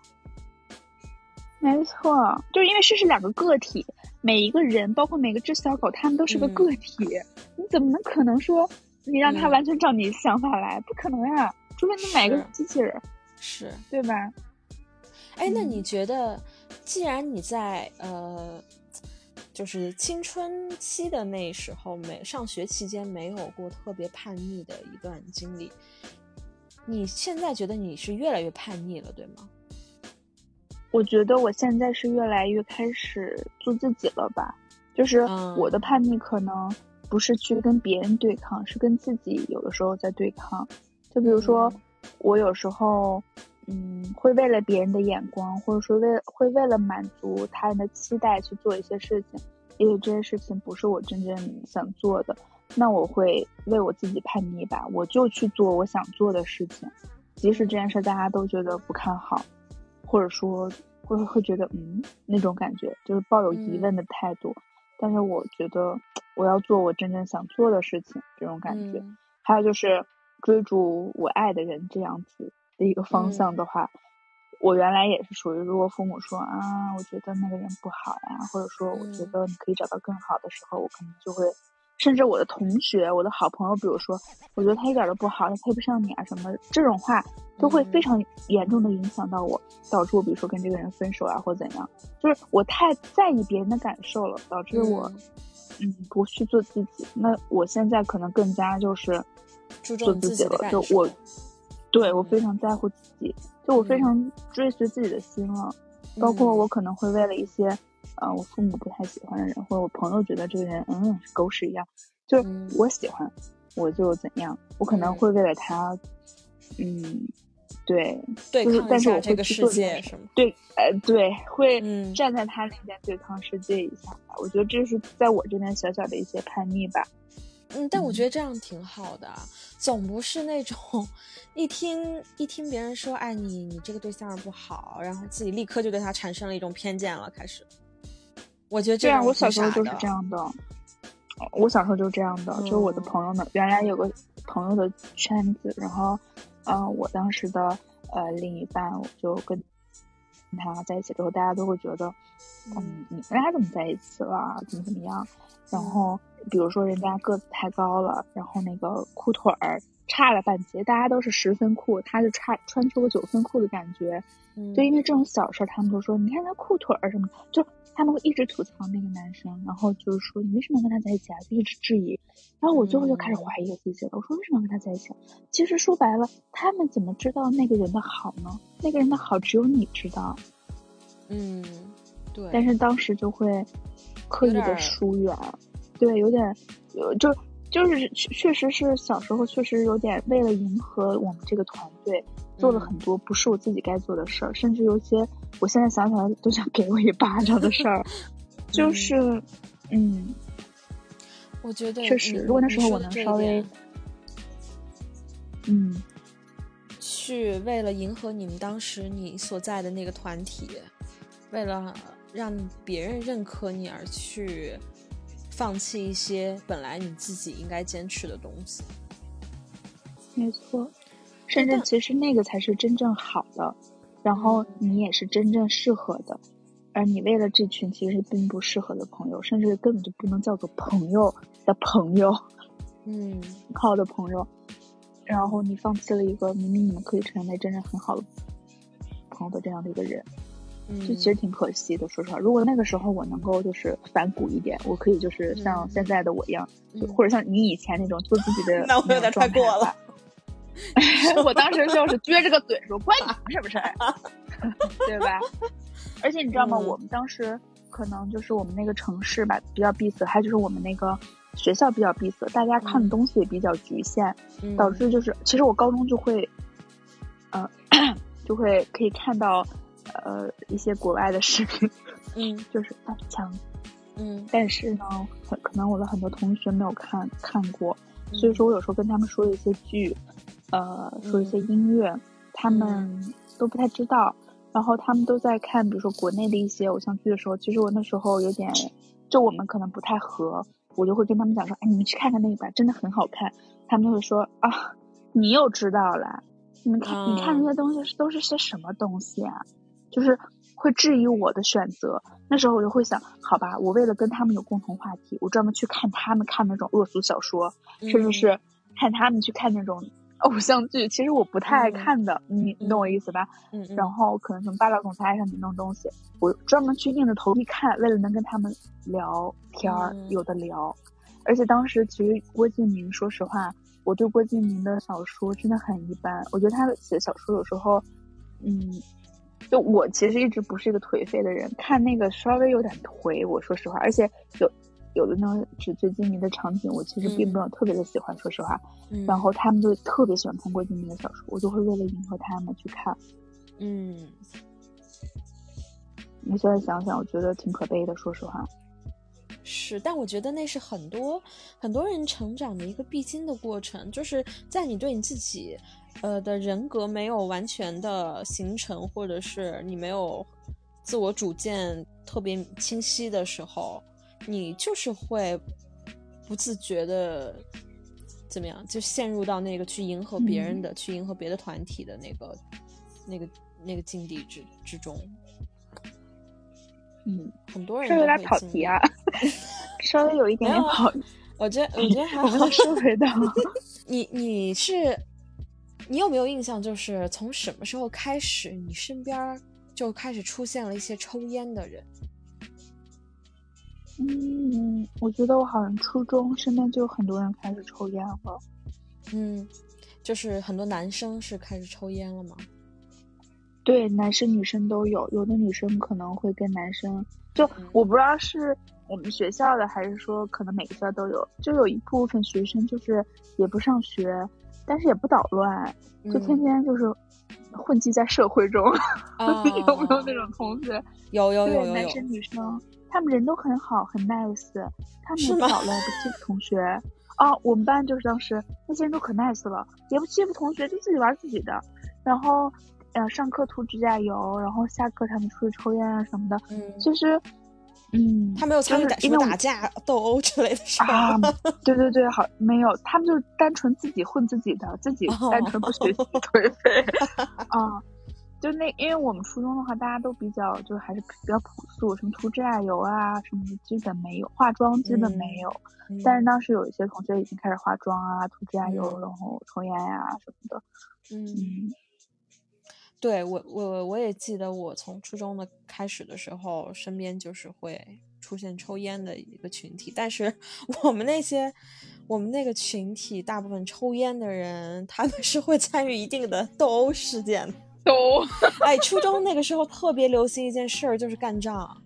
没错，就是因为这是两个个体，每一个人，包括每个只小狗，他们都是个个体，你怎么能可能说你让他完全照你想法来？不可能呀！除非你买个机器人，是对吧？哎，那你觉得，既然你在呃，就是青春期的那时候没上学期间没有过特别叛逆的一段经历，你现在觉得你是越来越叛逆了，对吗？我觉得我现在是越来越开始做自己了吧，就是我的叛逆可能不是去跟别人对抗，是跟自己有的时候在对抗。就比如说，我有时候，嗯，会为了别人的眼光，或者说为会为了满足他人的期待去做一些事情，也许这些事情不是我真正想做的，那我会为我自己叛逆吧，我就去做我想做的事情，即使这件事大家都觉得不看好，或者说会会觉得嗯那种感觉，就是抱有疑问的态度，但是我觉得我要做我真正想做的事情，这种感觉，还有就是。追逐我爱的人这样子的一个方向的话，我原来也是属于，如果父母说啊，我觉得那个人不好呀，或者说我觉得你可以找到更好的时候，我可能就会，甚至我的同学、我的好朋友，比如说，我觉得他一点都不好，他配不上你啊什么，这种话都会非常严重的影响到我，导致我比如说跟这个人分手啊或怎样，就是我太在意别人的感受了，导致我，嗯，不去做自己。那我现在可能更加就是。做自己了，就我，对我非常在乎自己，就我非常追随自己的心了。包括我可能会为了一些，呃，我父母不太喜欢的人，或者我朋友觉得这个人嗯狗屎一样，就是我喜欢，我就怎样，我可能会为了他，嗯，对，就是但是我会去做这是吗？对，呃，对，会站在他那边对抗世界一下吧。我觉得这是在我这边小小的一些叛逆吧。嗯，但我觉得这样挺好的，总不是那种一听一听别人说，哎，你你这个对象不好，然后自己立刻就对他产生了一种偏见了。开始，我觉得这样，我小时候就是这样的。我小时候就是这样的，就是我的朋友们，原来有个朋友的圈子，然后，呃，我当时的呃另一半，我就跟他在一起之后，大家都会觉得，嗯，你跟他怎么在一起了？怎么怎么样？然后。比如说人家个子太高了，然后那个裤腿儿差了半截，大家都是十分裤，他就差穿出个九分裤的感觉。就因为这种小事，他们就说你看他裤腿儿什么，就他们会一直吐槽那个男生，然后就是说你为什么跟他在一起啊？就一直质疑。然后我最后就开始怀疑我自己了，我说为什么跟他在一起？其实说白了，他们怎么知道那个人的好呢？那个人的好只有你知道。嗯，对。但是当时就会刻意的疏远。对，有点，有就就是确确实是小时候确实有点为了迎合我们这个团队，做了很多不是我自己该做的事儿，甚至有些我现在想起来都想给我一巴掌的事儿，[LAUGHS] 就是嗯，我觉得确实，如果那时候我能稍微嗯。去为了迎合你们当时你所在的那个团体，为了让别人认可你而去放弃一些本来你自己应该坚持的东西。没错，甚至其实那个才是真正好的，然后你也是真正适合的，而你为了这群其实并不适合的朋友，甚至根本就不能叫做朋友的朋友，嗯，好的朋友。然后你放弃了一个明明你们可以成为真正很好的朋友的这样的一个人，就其实挺可惜的。说实话，如果那个时候我能够就是反骨一点，我可以就是像现在的我一样，就或者像你以前那种做自己的 [LAUGHS] 那我有点太过了。[LAUGHS] 我当时就是撅着个嘴说：“关你什么事儿？” [LAUGHS] 对吧？而且你知道吗？我们当时可能就是我们那个城市吧比较闭塞，还有就是我们那个。学校比较闭塞，大家看的东西也比较局限，导致就是，其实我高中就会，呃，[COUGHS] 就会可以看到，呃，一些国外的视频，嗯，[LAUGHS] 就是翻墙，嗯，但是呢，很可能我的很多同学没有看看过，所以说我有时候跟他们说一些剧，呃，说一些音乐，他们都不太知道，然后他们都在看，比如说国内的一些偶像剧的时候，其实我那时候有点，就我们可能不太合。我就会跟他们讲说，哎，你们去看看那一版，真的很好看。他们就会说啊，你又知道了，你们看，你看那些东西是都是些什么东西啊？就是会质疑我的选择。那时候我就会想，好吧，我为了跟他们有共同话题，我专门去看他们看那种恶俗小说，甚至是看他们去看那种。偶像剧其实我不太爱看的，你你懂我意思吧？嗯，然后可能什么霸道总裁爱上你那种东西，我专门去硬着头皮看，为了能跟他们聊天儿，有的聊。而且当时其实郭敬明，说实话，我对郭敬明的小说真的很一般。我觉得他写小说有时候，嗯，就我其实一直不是一个颓废的人，看那个稍微有点颓。我说实话，而且有。有的那种纸醉金迷的场景，我其实并没有特别的喜欢，说实话。然后他们就特别喜欢看郭敬明的小说，我就会为了迎合他们去看。嗯，你现在想想，我觉得挺可悲的，说实话。是，但我觉得那是很多很多人成长的一个必经的过程，就是在你对你自己，呃的人格没有完全的形成，或者是你没有自我主见特别清晰的时候。你就是会不自觉的怎么样，就陷入到那个去迎合别人的、去迎合别的团体的那个、那个、那个境地之之中。嗯，很多人是有点跑题啊，[LAUGHS] 稍微有一点点跑。我觉得，我觉得 [LAUGHS] 还好。[LAUGHS] 收回到你，你是你有没有印象？就是从什么时候开始，你身边就开始出现了一些抽烟的人？嗯，我觉得我好像初中身边就有很多人开始抽烟了。嗯，就是很多男生是开始抽烟了吗？对，男生女生都有，有的女生可能会跟男生，就我不知道是我们学校的，还是说可能每个学校都有，就有一部分学生就是也不上学，但是也不捣乱，就天天就是混迹在社会中。[LAUGHS] 有没有那种同学？有有有有有，男生女生。他们人都很好，很 nice，他们也不捣乱，不欺负同学。啊，我们班就是当时那些人都可 nice 了，也不欺负同学，就自己玩自己的。然后，呃，上课涂指甲油，然后下课他们出去抽烟啊什么的。嗯，其实，嗯，他没有参与打什么打架、斗殴之类的事啊。[LAUGHS] 对对对，好，没有，他们就是单纯自己混自己的，自己单纯不学习 [LAUGHS] 颓废 [LAUGHS] 啊。就那，因为我们初中的话，大家都比较，就还是比较朴素，什么涂指甲油啊，什么的基本没有，化妆基本没有。但是当时有一些同学已经开始化妆啊，涂指甲油，然后抽烟呀什么的。嗯，对我，我我也记得，我从初中的开始的时候，身边就是会出现抽烟的一个群体。但是我们那些，我们那个群体大部分抽烟的人，他们是会参与一定的斗殴事件。[LAUGHS] 斗殴哎，初中那个时候特别流行一件事儿，就是干仗，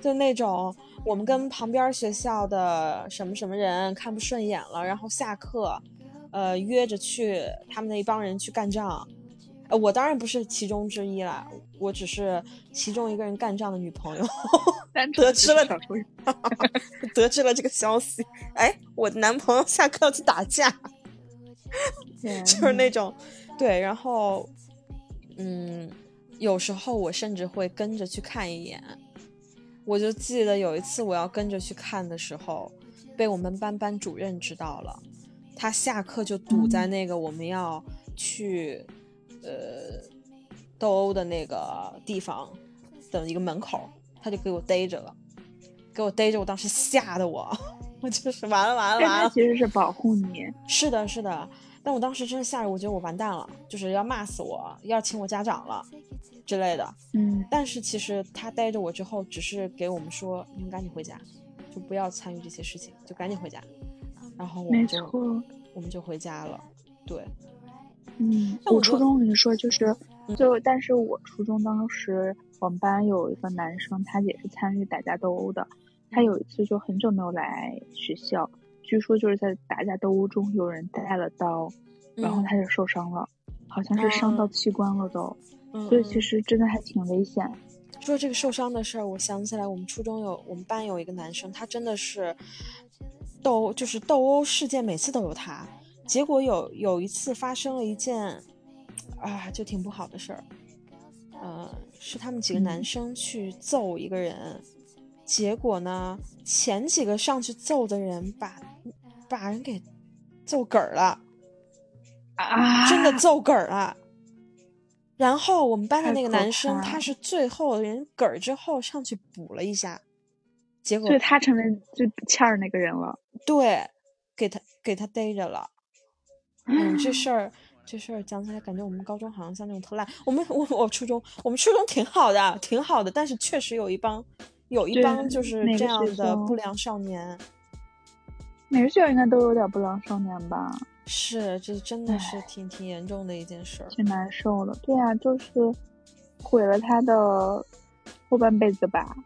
就那种我们跟旁边学校的什么什么人看不顺眼了，然后下课，呃，约着去他们那一帮人去干仗。呃，我当然不是其中之一啦，我只是其中一个人干仗的女朋友。得知了，得知了这个消息，哎，我的男朋友下课要去打架，[LAUGHS] 就是那种，对，然后，嗯，有时候我甚至会跟着去看一眼。我就记得有一次我要跟着去看的时候，被我们班班主任知道了，他下课就堵在那个我们要去，呃，斗殴的那个地方的一个门口。他就给我逮着了，给我逮着，我当时吓得我，[LAUGHS] 我就是完了完了完了。其实是保护你。是的，是的，但我当时真的吓着，我觉得我完蛋了，就是要骂死我，要请我家长了之类的。嗯。但是其实他逮着我之后，只是给我们说，你们赶紧回家，就不要参与这些事情，就赶紧回家。然后我们就我们就回家了。对。嗯，我初中我跟你说就是，就但是我初中当时。我们班有一个男生，他也是参与打架斗殴的。他有一次就很久没有来学校，据说就是在打架斗殴中有人带了刀，然后他就受伤了，好像是伤到器官了都。所以其实真的还挺危险。说这个受伤的事儿，我想起来我们初中有我们班有一个男生，他真的是斗就是斗殴事件，每次都有他。结果有有一次发生了一件啊，就挺不好的事儿。呃，是他们几个男生去揍一个人，结果呢，前几个上去揍的人把把人给揍嗝儿了，啊，真的揍嗝儿了。然后我们班的那个男生，他是最后人嗝儿之后上去补了一下，结果就他成为最欠儿那个人了。对，给他给他逮着了。嗯，这事儿。这事儿讲起来，感觉我们高中好像像那种特烂。我们我我初中，我们初中挺好的，挺好的。但是确实有一帮，有一帮就是这样的不良少年。每个学校应该都有点不良少年吧？是，这真的是挺挺严重的一件事，挺难受的。对呀，就是毁了他的后半辈子吧。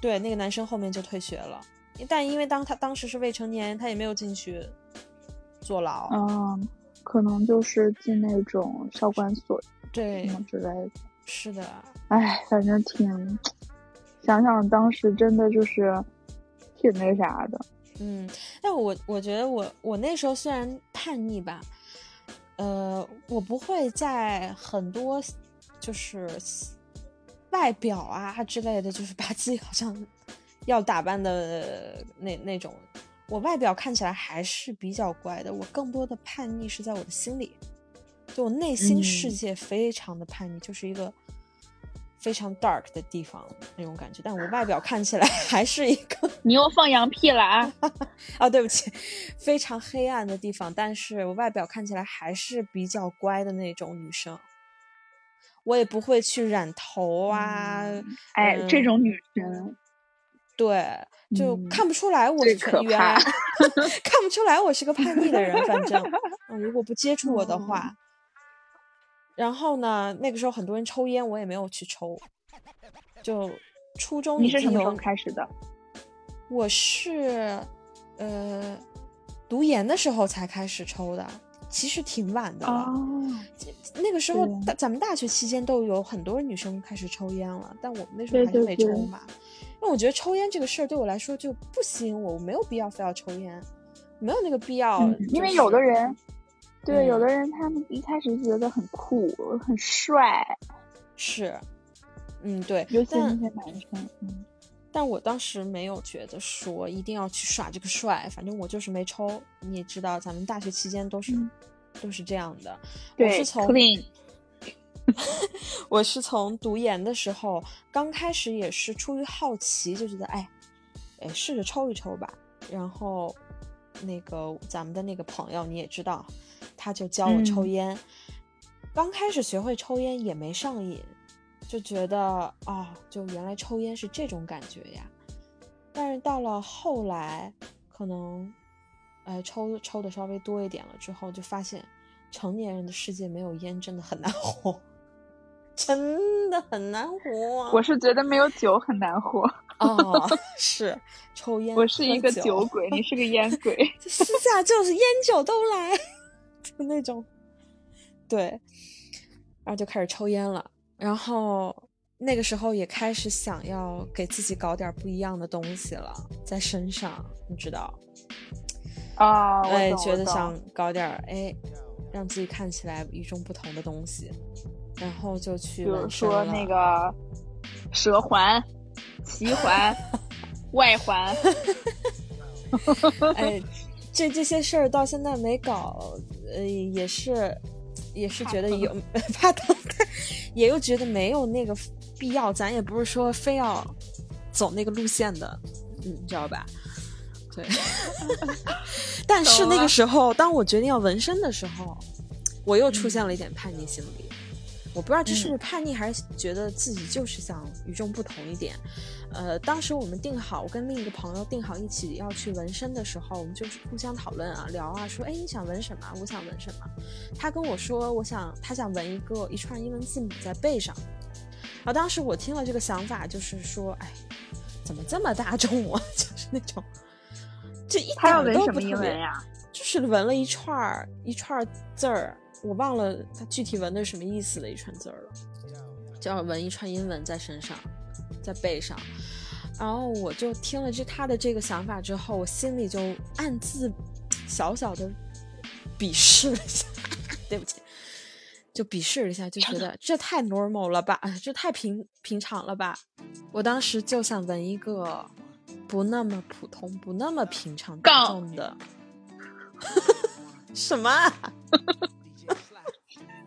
对，那个男生后面就退学了，但因为当他当时是未成年，他也没有进去坐牢。嗯。可能就是进那种少管所，对，什么之类的。是的，哎，反正挺，想想当时真的就是挺那啥的。嗯，但我我觉得我我那时候虽然叛逆吧，呃，我不会在很多就是外表啊之类的，就是把自己好像要打扮的那那种。我外表看起来还是比较乖的，我更多的叛逆是在我的心里，就我内心世界非常的叛逆，就是一个非常 dark 的地方那种感觉。但我外表看起来 [LAUGHS] 还是一个，[LAUGHS] 你又放羊屁了啊！[LAUGHS] 啊，对不起，非常黑暗的地方，但是我外表看起来还是比较乖的那种女生，我也不会去染头啊，哎，这种女生。对，就看不出来我是原来 [LAUGHS] 看不出来我是个叛逆的人。反正，[LAUGHS] 嗯，如果不接触我的话，然后呢，那个时候很多人抽烟，我也没有去抽。就初中，你是什么时候开始的？我是呃读研的时候才开始抽的，其实挺晚的了。那个时候，咱们大学期间都有很多女生开始抽烟了，但我们那时候还是没抽嘛。因 [LAUGHS] 为我觉得抽烟这个事儿对我来说就不吸引我，我没有必要非要抽烟，没有那个必要。因为有的人，对有的人，他们一开始觉得很酷、很帅，是，嗯，对，尤其那些男生，嗯。但我当时没有觉得说一定要去耍这个帅，反正我就是没抽。你也知道，咱们大学期间都是都是这样的。对，是从。[LAUGHS] 我是从读研的时候，刚开始也是出于好奇，就觉得哎，哎，试着抽一抽吧。然后，那个咱们的那个朋友你也知道，他就教我抽烟。刚开始学会抽烟也没上瘾，就觉得啊，就原来抽烟是这种感觉呀。但是到了后来，可能，哎，抽抽的稍微多一点了之后，就发现成年人的世界没有烟真的很难 [LAUGHS] 活。真的很难活，我是觉得没有酒很难活。哦，是抽烟。我是一个酒鬼，你是个烟 [LAUGHS] 鬼。私下就是烟酒都来，就那种。对，然后就开始抽烟了，然后那个时候也开始想要给自己搞点不一样的东西了，在身上，你知道？啊，我哎，懂我懂觉得想搞点儿哎，让自己看起来与众不同的东西，然后就去比如说那个蛇环、[LAUGHS] 脐环、[LAUGHS] 外环，哎，这这些事儿到现在没搞，呃，也是也是觉得有 [LAUGHS] 怕疼，也又觉得没有那个必要，咱也不是说非要走那个路线的，嗯你知道吧？对。但是那个时候，当我决定要纹身的时候，我又出现了一点叛逆心理。我不知道这是不是叛逆，还是觉得自己就是想与众不同一点。呃，当时我们定好，我跟另一个朋友定好一起要去纹身的时候，我们就是互相讨论啊，聊啊，说，哎，你想纹什么？我想纹什么？他跟我说，我想，他想纹一个一串英文字母在背上。然后当时我听了这个想法，就是说，哎，怎么这么大众啊？[LAUGHS] 就是那种，这一点儿都纹什么英不特别文呀？就是纹了一串儿一串字儿，我忘了他具体纹的是什么意思的一串字儿了，就要纹一串英文在身上，在背上。然后我就听了这他的这个想法之后，我心里就暗自小小的鄙视了一下，[LAUGHS] 对不起，就鄙视了一下，就觉得这太 normal 了吧，这太平平常了吧。我当时就想纹一个不那么普通、不那么平常大众的。[LAUGHS] 什么啊？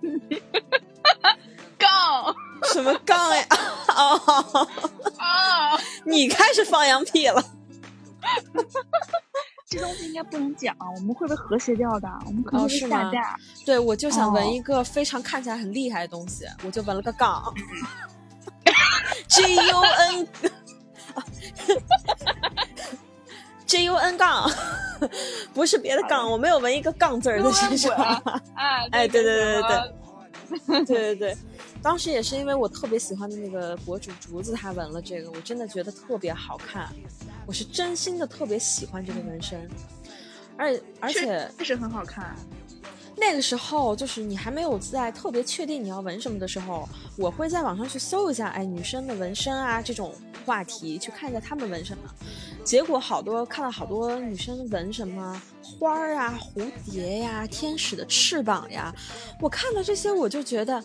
[LAUGHS] 杠什么杠呀？哦，[LAUGHS] 啊！[LAUGHS] 你开始放羊屁了。这东西应该不能讲，我们会被和谐掉的，我们可能是吗下架。对，我就想哦纹一个非常看起来很厉害的东西，我就纹了个杠。G U N jun 杠。[LAUGHS] 不是别的杠我没有纹一个杠字儿的其实哎对对对对对对。对。对当时也是因为我特别喜欢的那个博主竹子他纹了这个我真的觉得特别好看。我是真心的特别喜欢这个纹身。而且而且确实很好看。那个时候就是你还没有在特别确定你要纹什么的时候，我会在网上去搜一下，哎，女生的纹身啊这种话题，去看一下她们纹什么。结果好多看到好多女生纹什么花儿啊、蝴蝶呀、天使的翅膀呀，我看到这些我就觉得，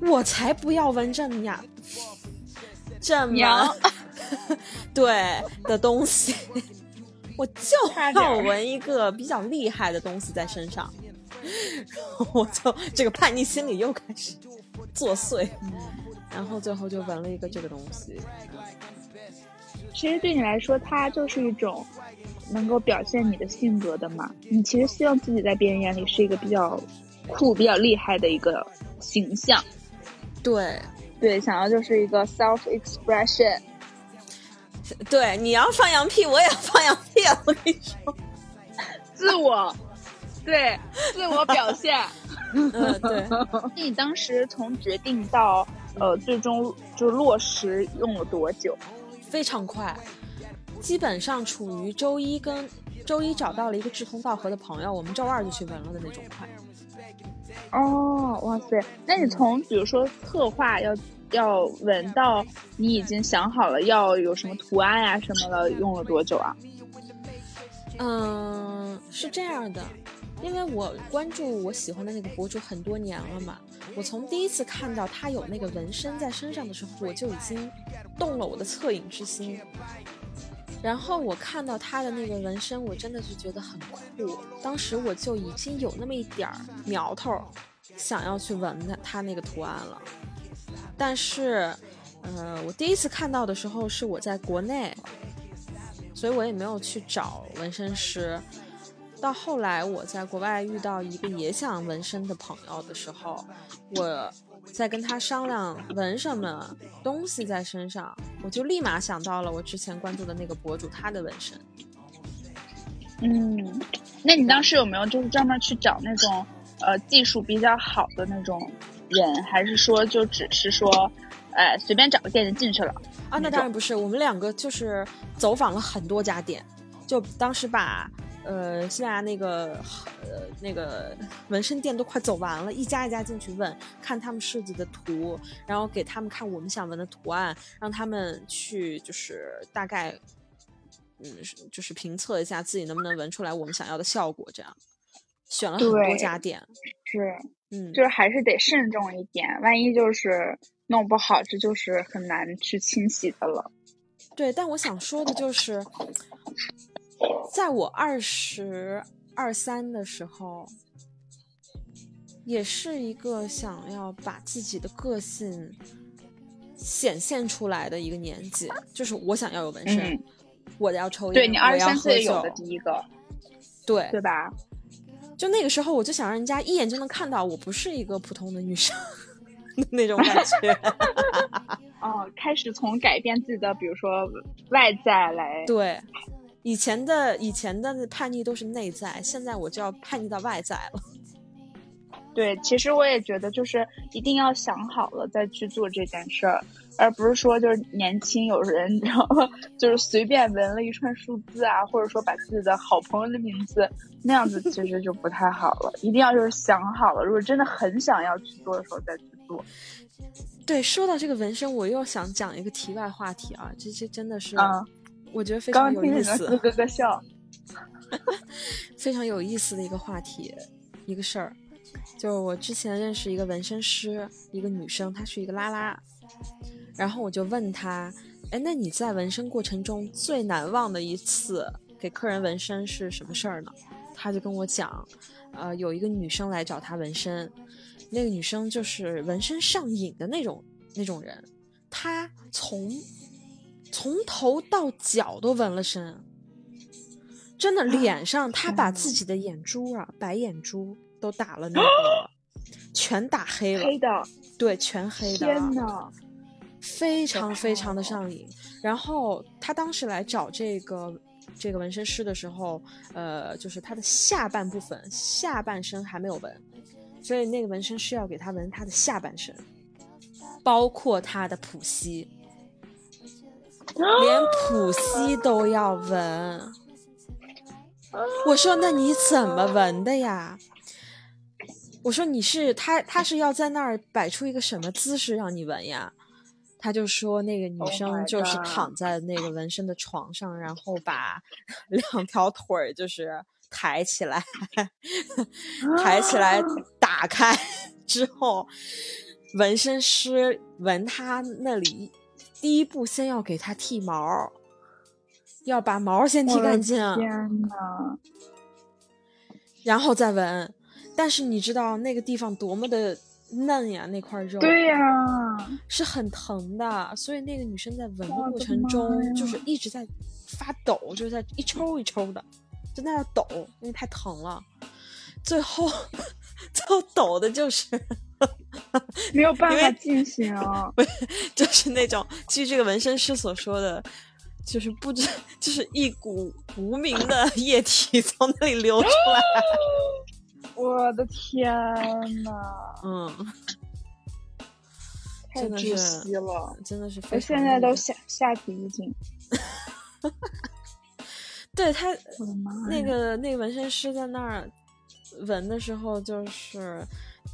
我才不要纹这么呀，这么娘对的东西，[LAUGHS] 我就要纹一个比较厉害的东西在身上。然 [LAUGHS] 后我就这个叛逆心理又开始作祟，然后最后就纹了一个这个东西。其实对你来说，它就是一种能够表现你的性格的嘛。你其实希望自己在别人眼里是一个比较酷、比较厉害的一个形象。对对，想要就是一个 self expression。对，你要放羊屁，我也要放羊屁啊！我跟你说，[LAUGHS] 自我，对，自我表现。[LAUGHS] 嗯，对，你当时从决定到呃最终就落实用了多久？非常快，基本上处于周一跟周一找到了一个志同道合的朋友，我们周二就去纹了的那种快。哦，哇塞！那你从比如说策划要要纹到你已经想好了要有什么图案呀、什么的，用了多久啊？嗯，是这样的，因为我关注我喜欢的那个博主很多年了嘛，我从第一次看到他有那个纹身在身上的时候，我就已经动了我的恻隐之心。然后我看到他的那个纹身，我真的是觉得很酷。当时我就已经有那么一点儿苗头，想要去纹他他那个图案了。但是，呃，我第一次看到的时候是我在国内，所以我也没有去找纹身师。到后来我在国外遇到一个也想纹身的朋友的时候，我在跟他商量纹什么东西在身上，我就立马想到了我之前关注的那个博主他的纹身。嗯，那你当时有没有就是专门去找那种呃技术比较好的那种人，还是说就只是说哎，随便找个店就进去了。啊，那当然不是，我们两个就是走访了很多家店，就当时把呃西班牙那个呃那个纹身店都快走完了，一家一家进去问，看他们设计的图，然后给他们看我们想纹的图案，让他们去就是大概嗯就是评测一下自己能不能纹出来我们想要的效果，这样选了很多家店，是嗯，就是还是得慎重一点，万一就是。弄不好，这就是很难去清洗的了。对，但我想说的就是，在我二十二三的时候，也是一个想要把自己的个性显现出来的一个年纪，就是我想要有纹身，嗯、我要抽烟，对你二十三岁有的第一个，对对吧？就那个时候，我就想让人家一眼就能看到我不是一个普通的女生。那种感觉 [LAUGHS] [LAUGHS] 哦，开始从改变自己的，比如说外在来。对，以前的以前的叛逆都是内在，现在我就要叛逆到外在了。[LAUGHS] 对，其实我也觉得，就是一定要想好了再去做这件事儿，而不是说就是年轻有人，然后 [LAUGHS] 就是随便纹了一串数字啊，或者说把自己的好朋友的名字那样子，其实就不太好了。一定要就是想好了，如果真的很想要去做的时候再去做。对，说到这个纹身，我又想讲一个题外话题啊，这些真的是，啊、我觉得非常有意思，咯咯咯笑，[LAUGHS] 非常有意思的一个话题，一个事儿。就是我之前认识一个纹身师，一个女生，她是一个拉拉，然后我就问她，哎，那你在纹身过程中最难忘的一次给客人纹身是什么事儿呢？她就跟我讲，呃，有一个女生来找她纹身，那个女生就是纹身上瘾的那种那种人，她从从头到脚都纹了身，真的脸上他把自己的眼珠啊，白眼珠。都打了那个，[GASPS] 全打黑了，黑的，对，全黑的，天呐，非常非常的上瘾。然后他当时来找这个这个纹身师的时候，呃，就是他的下半部分，下半身还没有纹，所以那个纹身师要给他纹他的下半身，包括他的普膝，连普西都要闻。我说：“那你怎么闻的呀？”我说你是他，他是要在那儿摆出一个什么姿势让你闻呀？他就说那个女生就是躺在那个纹身的床上，然后把 [LAUGHS] 两条腿儿就是抬起来，抬起来打开之后，纹身师纹他那里，第一步先要给它剃毛，要把毛先剃干净，天呐，然后再闻。但是你知道那个地方多么的嫩呀，那块肉，对呀，是很疼的。所以那个女生在闻的过程中，就是一直在发抖，就是在一抽一抽的，就在那抖，因为太疼了。最后，[LAUGHS] 最后抖的就是没有办法进行，[LAUGHS] [LAUGHS] 就是那种据这个纹身师所说的，就是不知，[LAUGHS] 就是一股无名的液体从那里流出来。我的天呐！嗯，太窒息了，真的是。我现在都下下体一紧。对他，我的妈！那个那个纹身师在那儿纹的时候，就是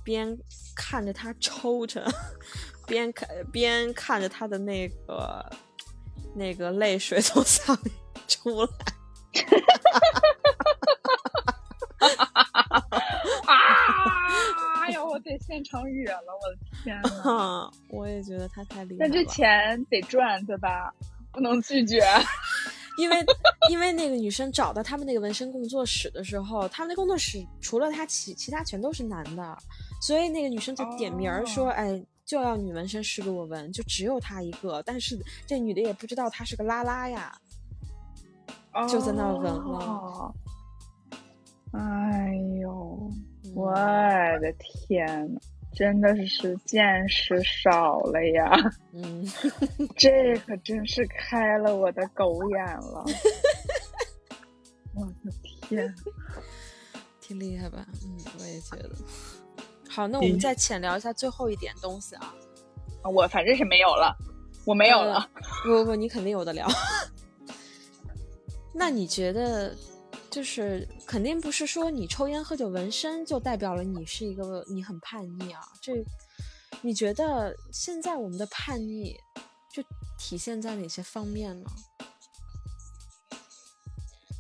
边看着他抽着，边看边看着他的那个那个泪水从嗓里出来。[LAUGHS] 啊！哎呦，我得现场哕了，我的天呐！[LAUGHS] 我也觉得他太厉害了。但这钱得赚，对吧？不能拒绝。因为因为那个女生找到他们那个纹身工作室的时候，他们那工作室除了他其其他全都是男的，所以那个女生就点名儿说：“哦、哎，就要女纹身师给我纹，就只有他一个。”但是这女的也不知道他是个拉拉呀，就在那纹了。哦哎呦，我的天呐，真的是见识少了呀！嗯，[LAUGHS] 这可真是开了我的狗眼了。[LAUGHS] 我的天，挺厉害吧？嗯，我也觉得。好，那我们再浅聊一下最后一点东西啊。我反正是没有了，我没有了。不不不，你肯定有的聊。[LAUGHS] 那你觉得，就是肯定不是说你抽烟喝酒纹身就代表了你是一个你很叛逆啊？这，你觉得现在我们的叛逆就体现在哪些方面呢？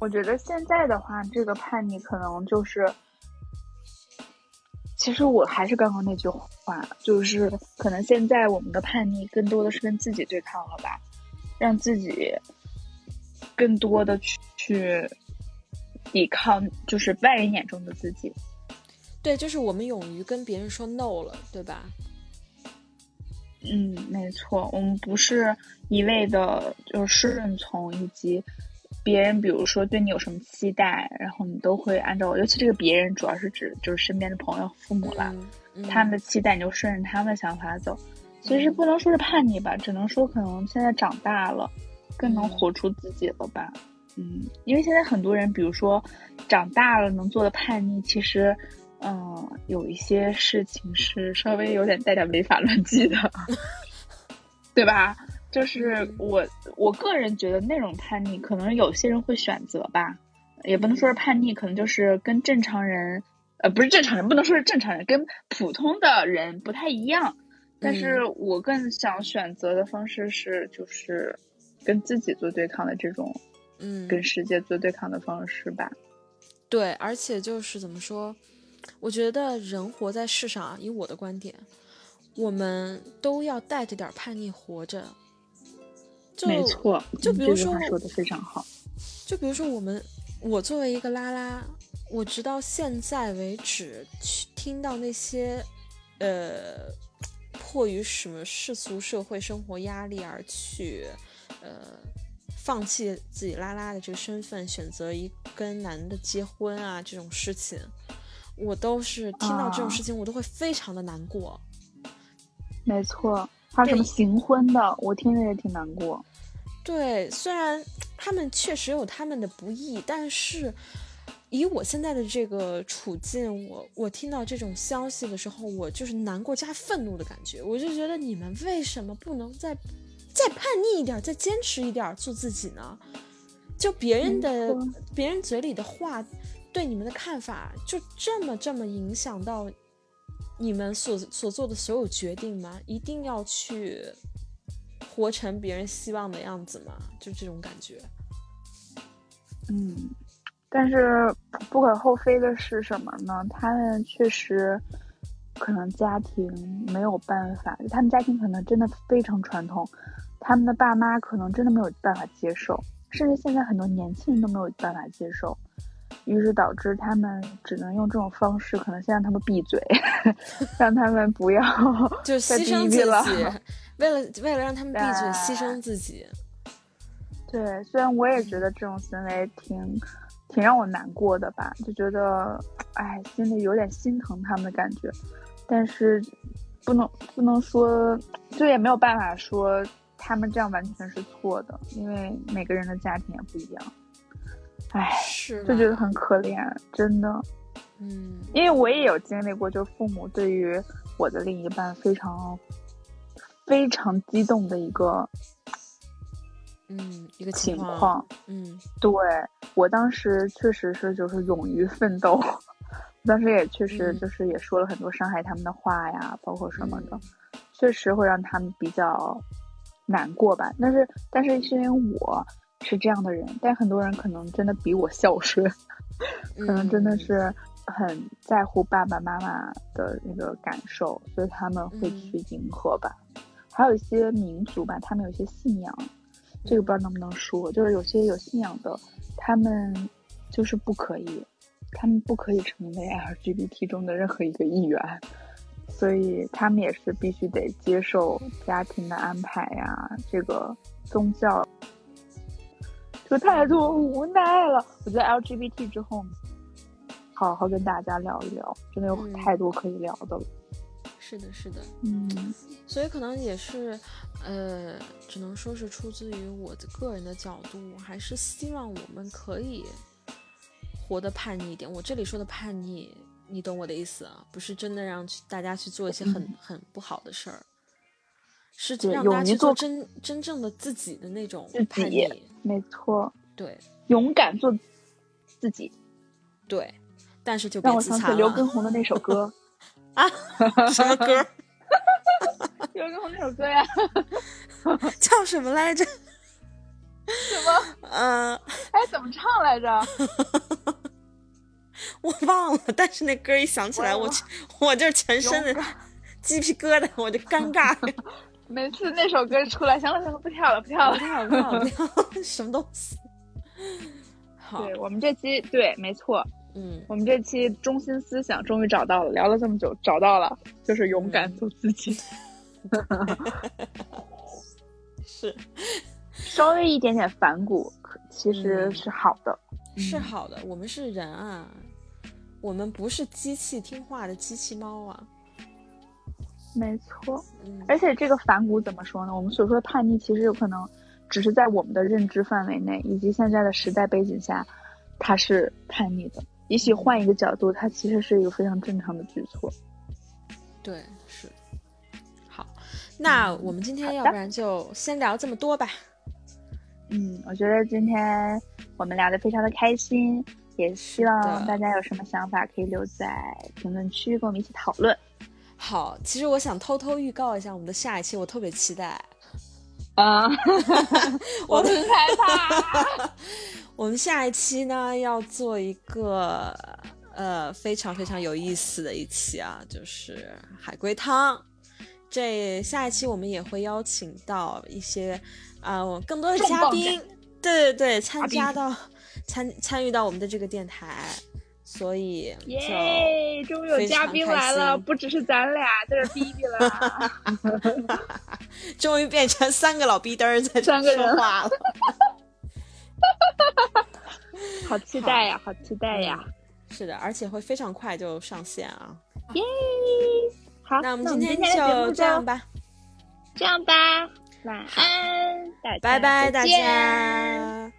我觉得现在的话，这个叛逆可能就是，其实我还是刚刚那句话，就是可能现在我们的叛逆更多的是跟自己对抗了吧，让自己更多的去去抵抗，就是外人眼中的自己。对，就是我们勇于跟别人说 no 了，对吧？嗯，没错，我们不是一味的就是顺从以及。别人比如说对你有什么期待，然后你都会按照，尤其这个别人主要是指就是身边的朋友、父母啦，他们的期待你就顺着他们的想法走。其实不能说是叛逆吧，只能说可能现在长大了，更能活出自己了吧。嗯，因为现在很多人，比如说长大了能做的叛逆，其实嗯有一些事情是稍微有点带点违法乱纪的，[LAUGHS] 对吧？就是我，我个人觉得那种叛逆，可能有些人会选择吧，也不能说是叛逆，可能就是跟正常人，呃，不是正常人，不能说是正常人，跟普通的人不太一样。但是我更想选择的方式是，就是跟自己做对抗的这种，嗯，跟世界做对抗的方式吧。对，而且就是怎么说，我觉得人活在世上啊，以我的观点，我们都要带着点叛逆活着。没错，就比如说说的非常好。就比如说我们，我作为一个拉拉，我直到现在为止，去听到那些，呃，迫于什么世俗社会生活压力而去，呃，放弃自己拉拉的这个身份，选择一跟男的结婚啊这种事情，我都是听到这种事情，我都会非常的难过。没错。还有什么行婚的，我听着也挺难过。对，虽然他们确实有他们的不易，但是以我现在的这个处境，我我听到这种消息的时候，我就是难过加愤怒的感觉。我就觉得你们为什么不能再再叛逆一点，再坚持一点，做自己呢？就别人的别人嘴里的话，对你们的看法，就这么这么影响到。你们所所做的所有决定吗？一定要去活成别人希望的样子吗？就这种感觉。嗯，但是不可厚非的是什么呢？他们确实可能家庭没有办法，他们家庭可能真的非常传统，他们的爸妈可能真的没有办法接受，甚至现在很多年轻人都没有办法接受。于是导致他们只能用这种方式，可能先让他们闭嘴，[LAUGHS] 让他们不要 [LAUGHS] 就牺牲自己，为了为了让他们闭嘴，牺牲自己。[LAUGHS] 对，虽然我也觉得这种行为挺挺让我难过的吧，就觉得哎，心里有点心疼他们的感觉，但是不能不能说，就也没有办法说他们这样完全是错的，因为每个人的家庭也不一样。唉，是就觉得很可怜，真的。嗯，因为我也有经历过，就父母对于我的另一半非常非常激动的一个，嗯，一个情况。嗯，对我当时确实是就是勇于奋斗，[LAUGHS] 当时也确实就是也说了很多伤害他们的话呀，包括什么的，确实会让他们比较难过吧。但是，但是是因为我。是这样的人，但很多人可能真的比我孝顺，可能真的是很在乎爸爸妈妈的那个感受，所以他们会去迎合吧。还有一些民族吧，他们有些信仰，这个不知道能不能说，就是有些有信仰的，他们就是不可以，他们不可以成为 [LAUGHS] LGBT 中的任何一个一员，所以他们也是必须得接受家庭的安排呀，这个宗教。就太多无奈了。我觉得 LGBT 之后，好好跟大家聊一聊，真的有太多可以聊的了。是的，是的，嗯，所以可能也是，呃，只能说是出自于我的个人的角度，还是希望我们可以活得叛逆一点。我这里说的叛逆，你懂我的意思啊？不是真的让大家去做一些很很不好的事儿。是让大家去做真真正的自己的那种自叛己逆。没错，对勇敢做自己，对，但是就别让我想起刘畊宏的那首歌。啊！什么歌？[LAUGHS] 刘畊宏那首歌呀，[LAUGHS] 叫什么来着？什么？嗯、哎，怎么唱来着？[LAUGHS] 我忘了，但是那歌一响起来，我我就我就全身的鸡皮疙瘩，我就尴 [LAUGHS] 尬。每次那首歌出来，行了行了，不跳了不跳了。不跳了不跳了跳，[LAUGHS] 什么东西？好，对我们这期对，没错，嗯，我们这期中心思想终于找到了，聊了这么久，找到了，就是勇敢做自己。[LAUGHS] 是稍微一点点反骨，可其实嗯是好的。是好的，我们是人啊，我们不是机器听话的机器猫啊。没错，嗯，而且这个反骨怎么说呢？我们所说的叛逆，其实有可能只是在我们的认知范围内，以及现在的时代背景下，它是叛逆的。也许换一个角度，它其实是一个非常正常的举措。对，是。好，那我们今天要不然就先聊这么多吧。嗯，我觉得今天我们聊得非常的开心，也希望大家有什么想法可以留在评论区跟我们一起讨论。好，其实我想偷偷预告一下我们的下一期，我特别期待。啊，[LAUGHS] 我很害怕。[LAUGHS] 我们下一期呢要做一个呃非常非常有意思的一期啊，就是海龟汤。这下一期我们也会邀请到一些啊、呃更多的嘉宾，对对对，参加到参参与到我们的这个电台，所以耶！终于有嘉宾来了，不只是咱俩在这逼逼了。[LAUGHS] [LAUGHS] 终于变成三个老逼嘚儿在这说话了。[LAUGHS] 好期待呀，好期待呀！是的，而且会非常快就上线啊。耶！好，那我们今今天就这样吧，这样吧，晚安，大家拜拜，大家。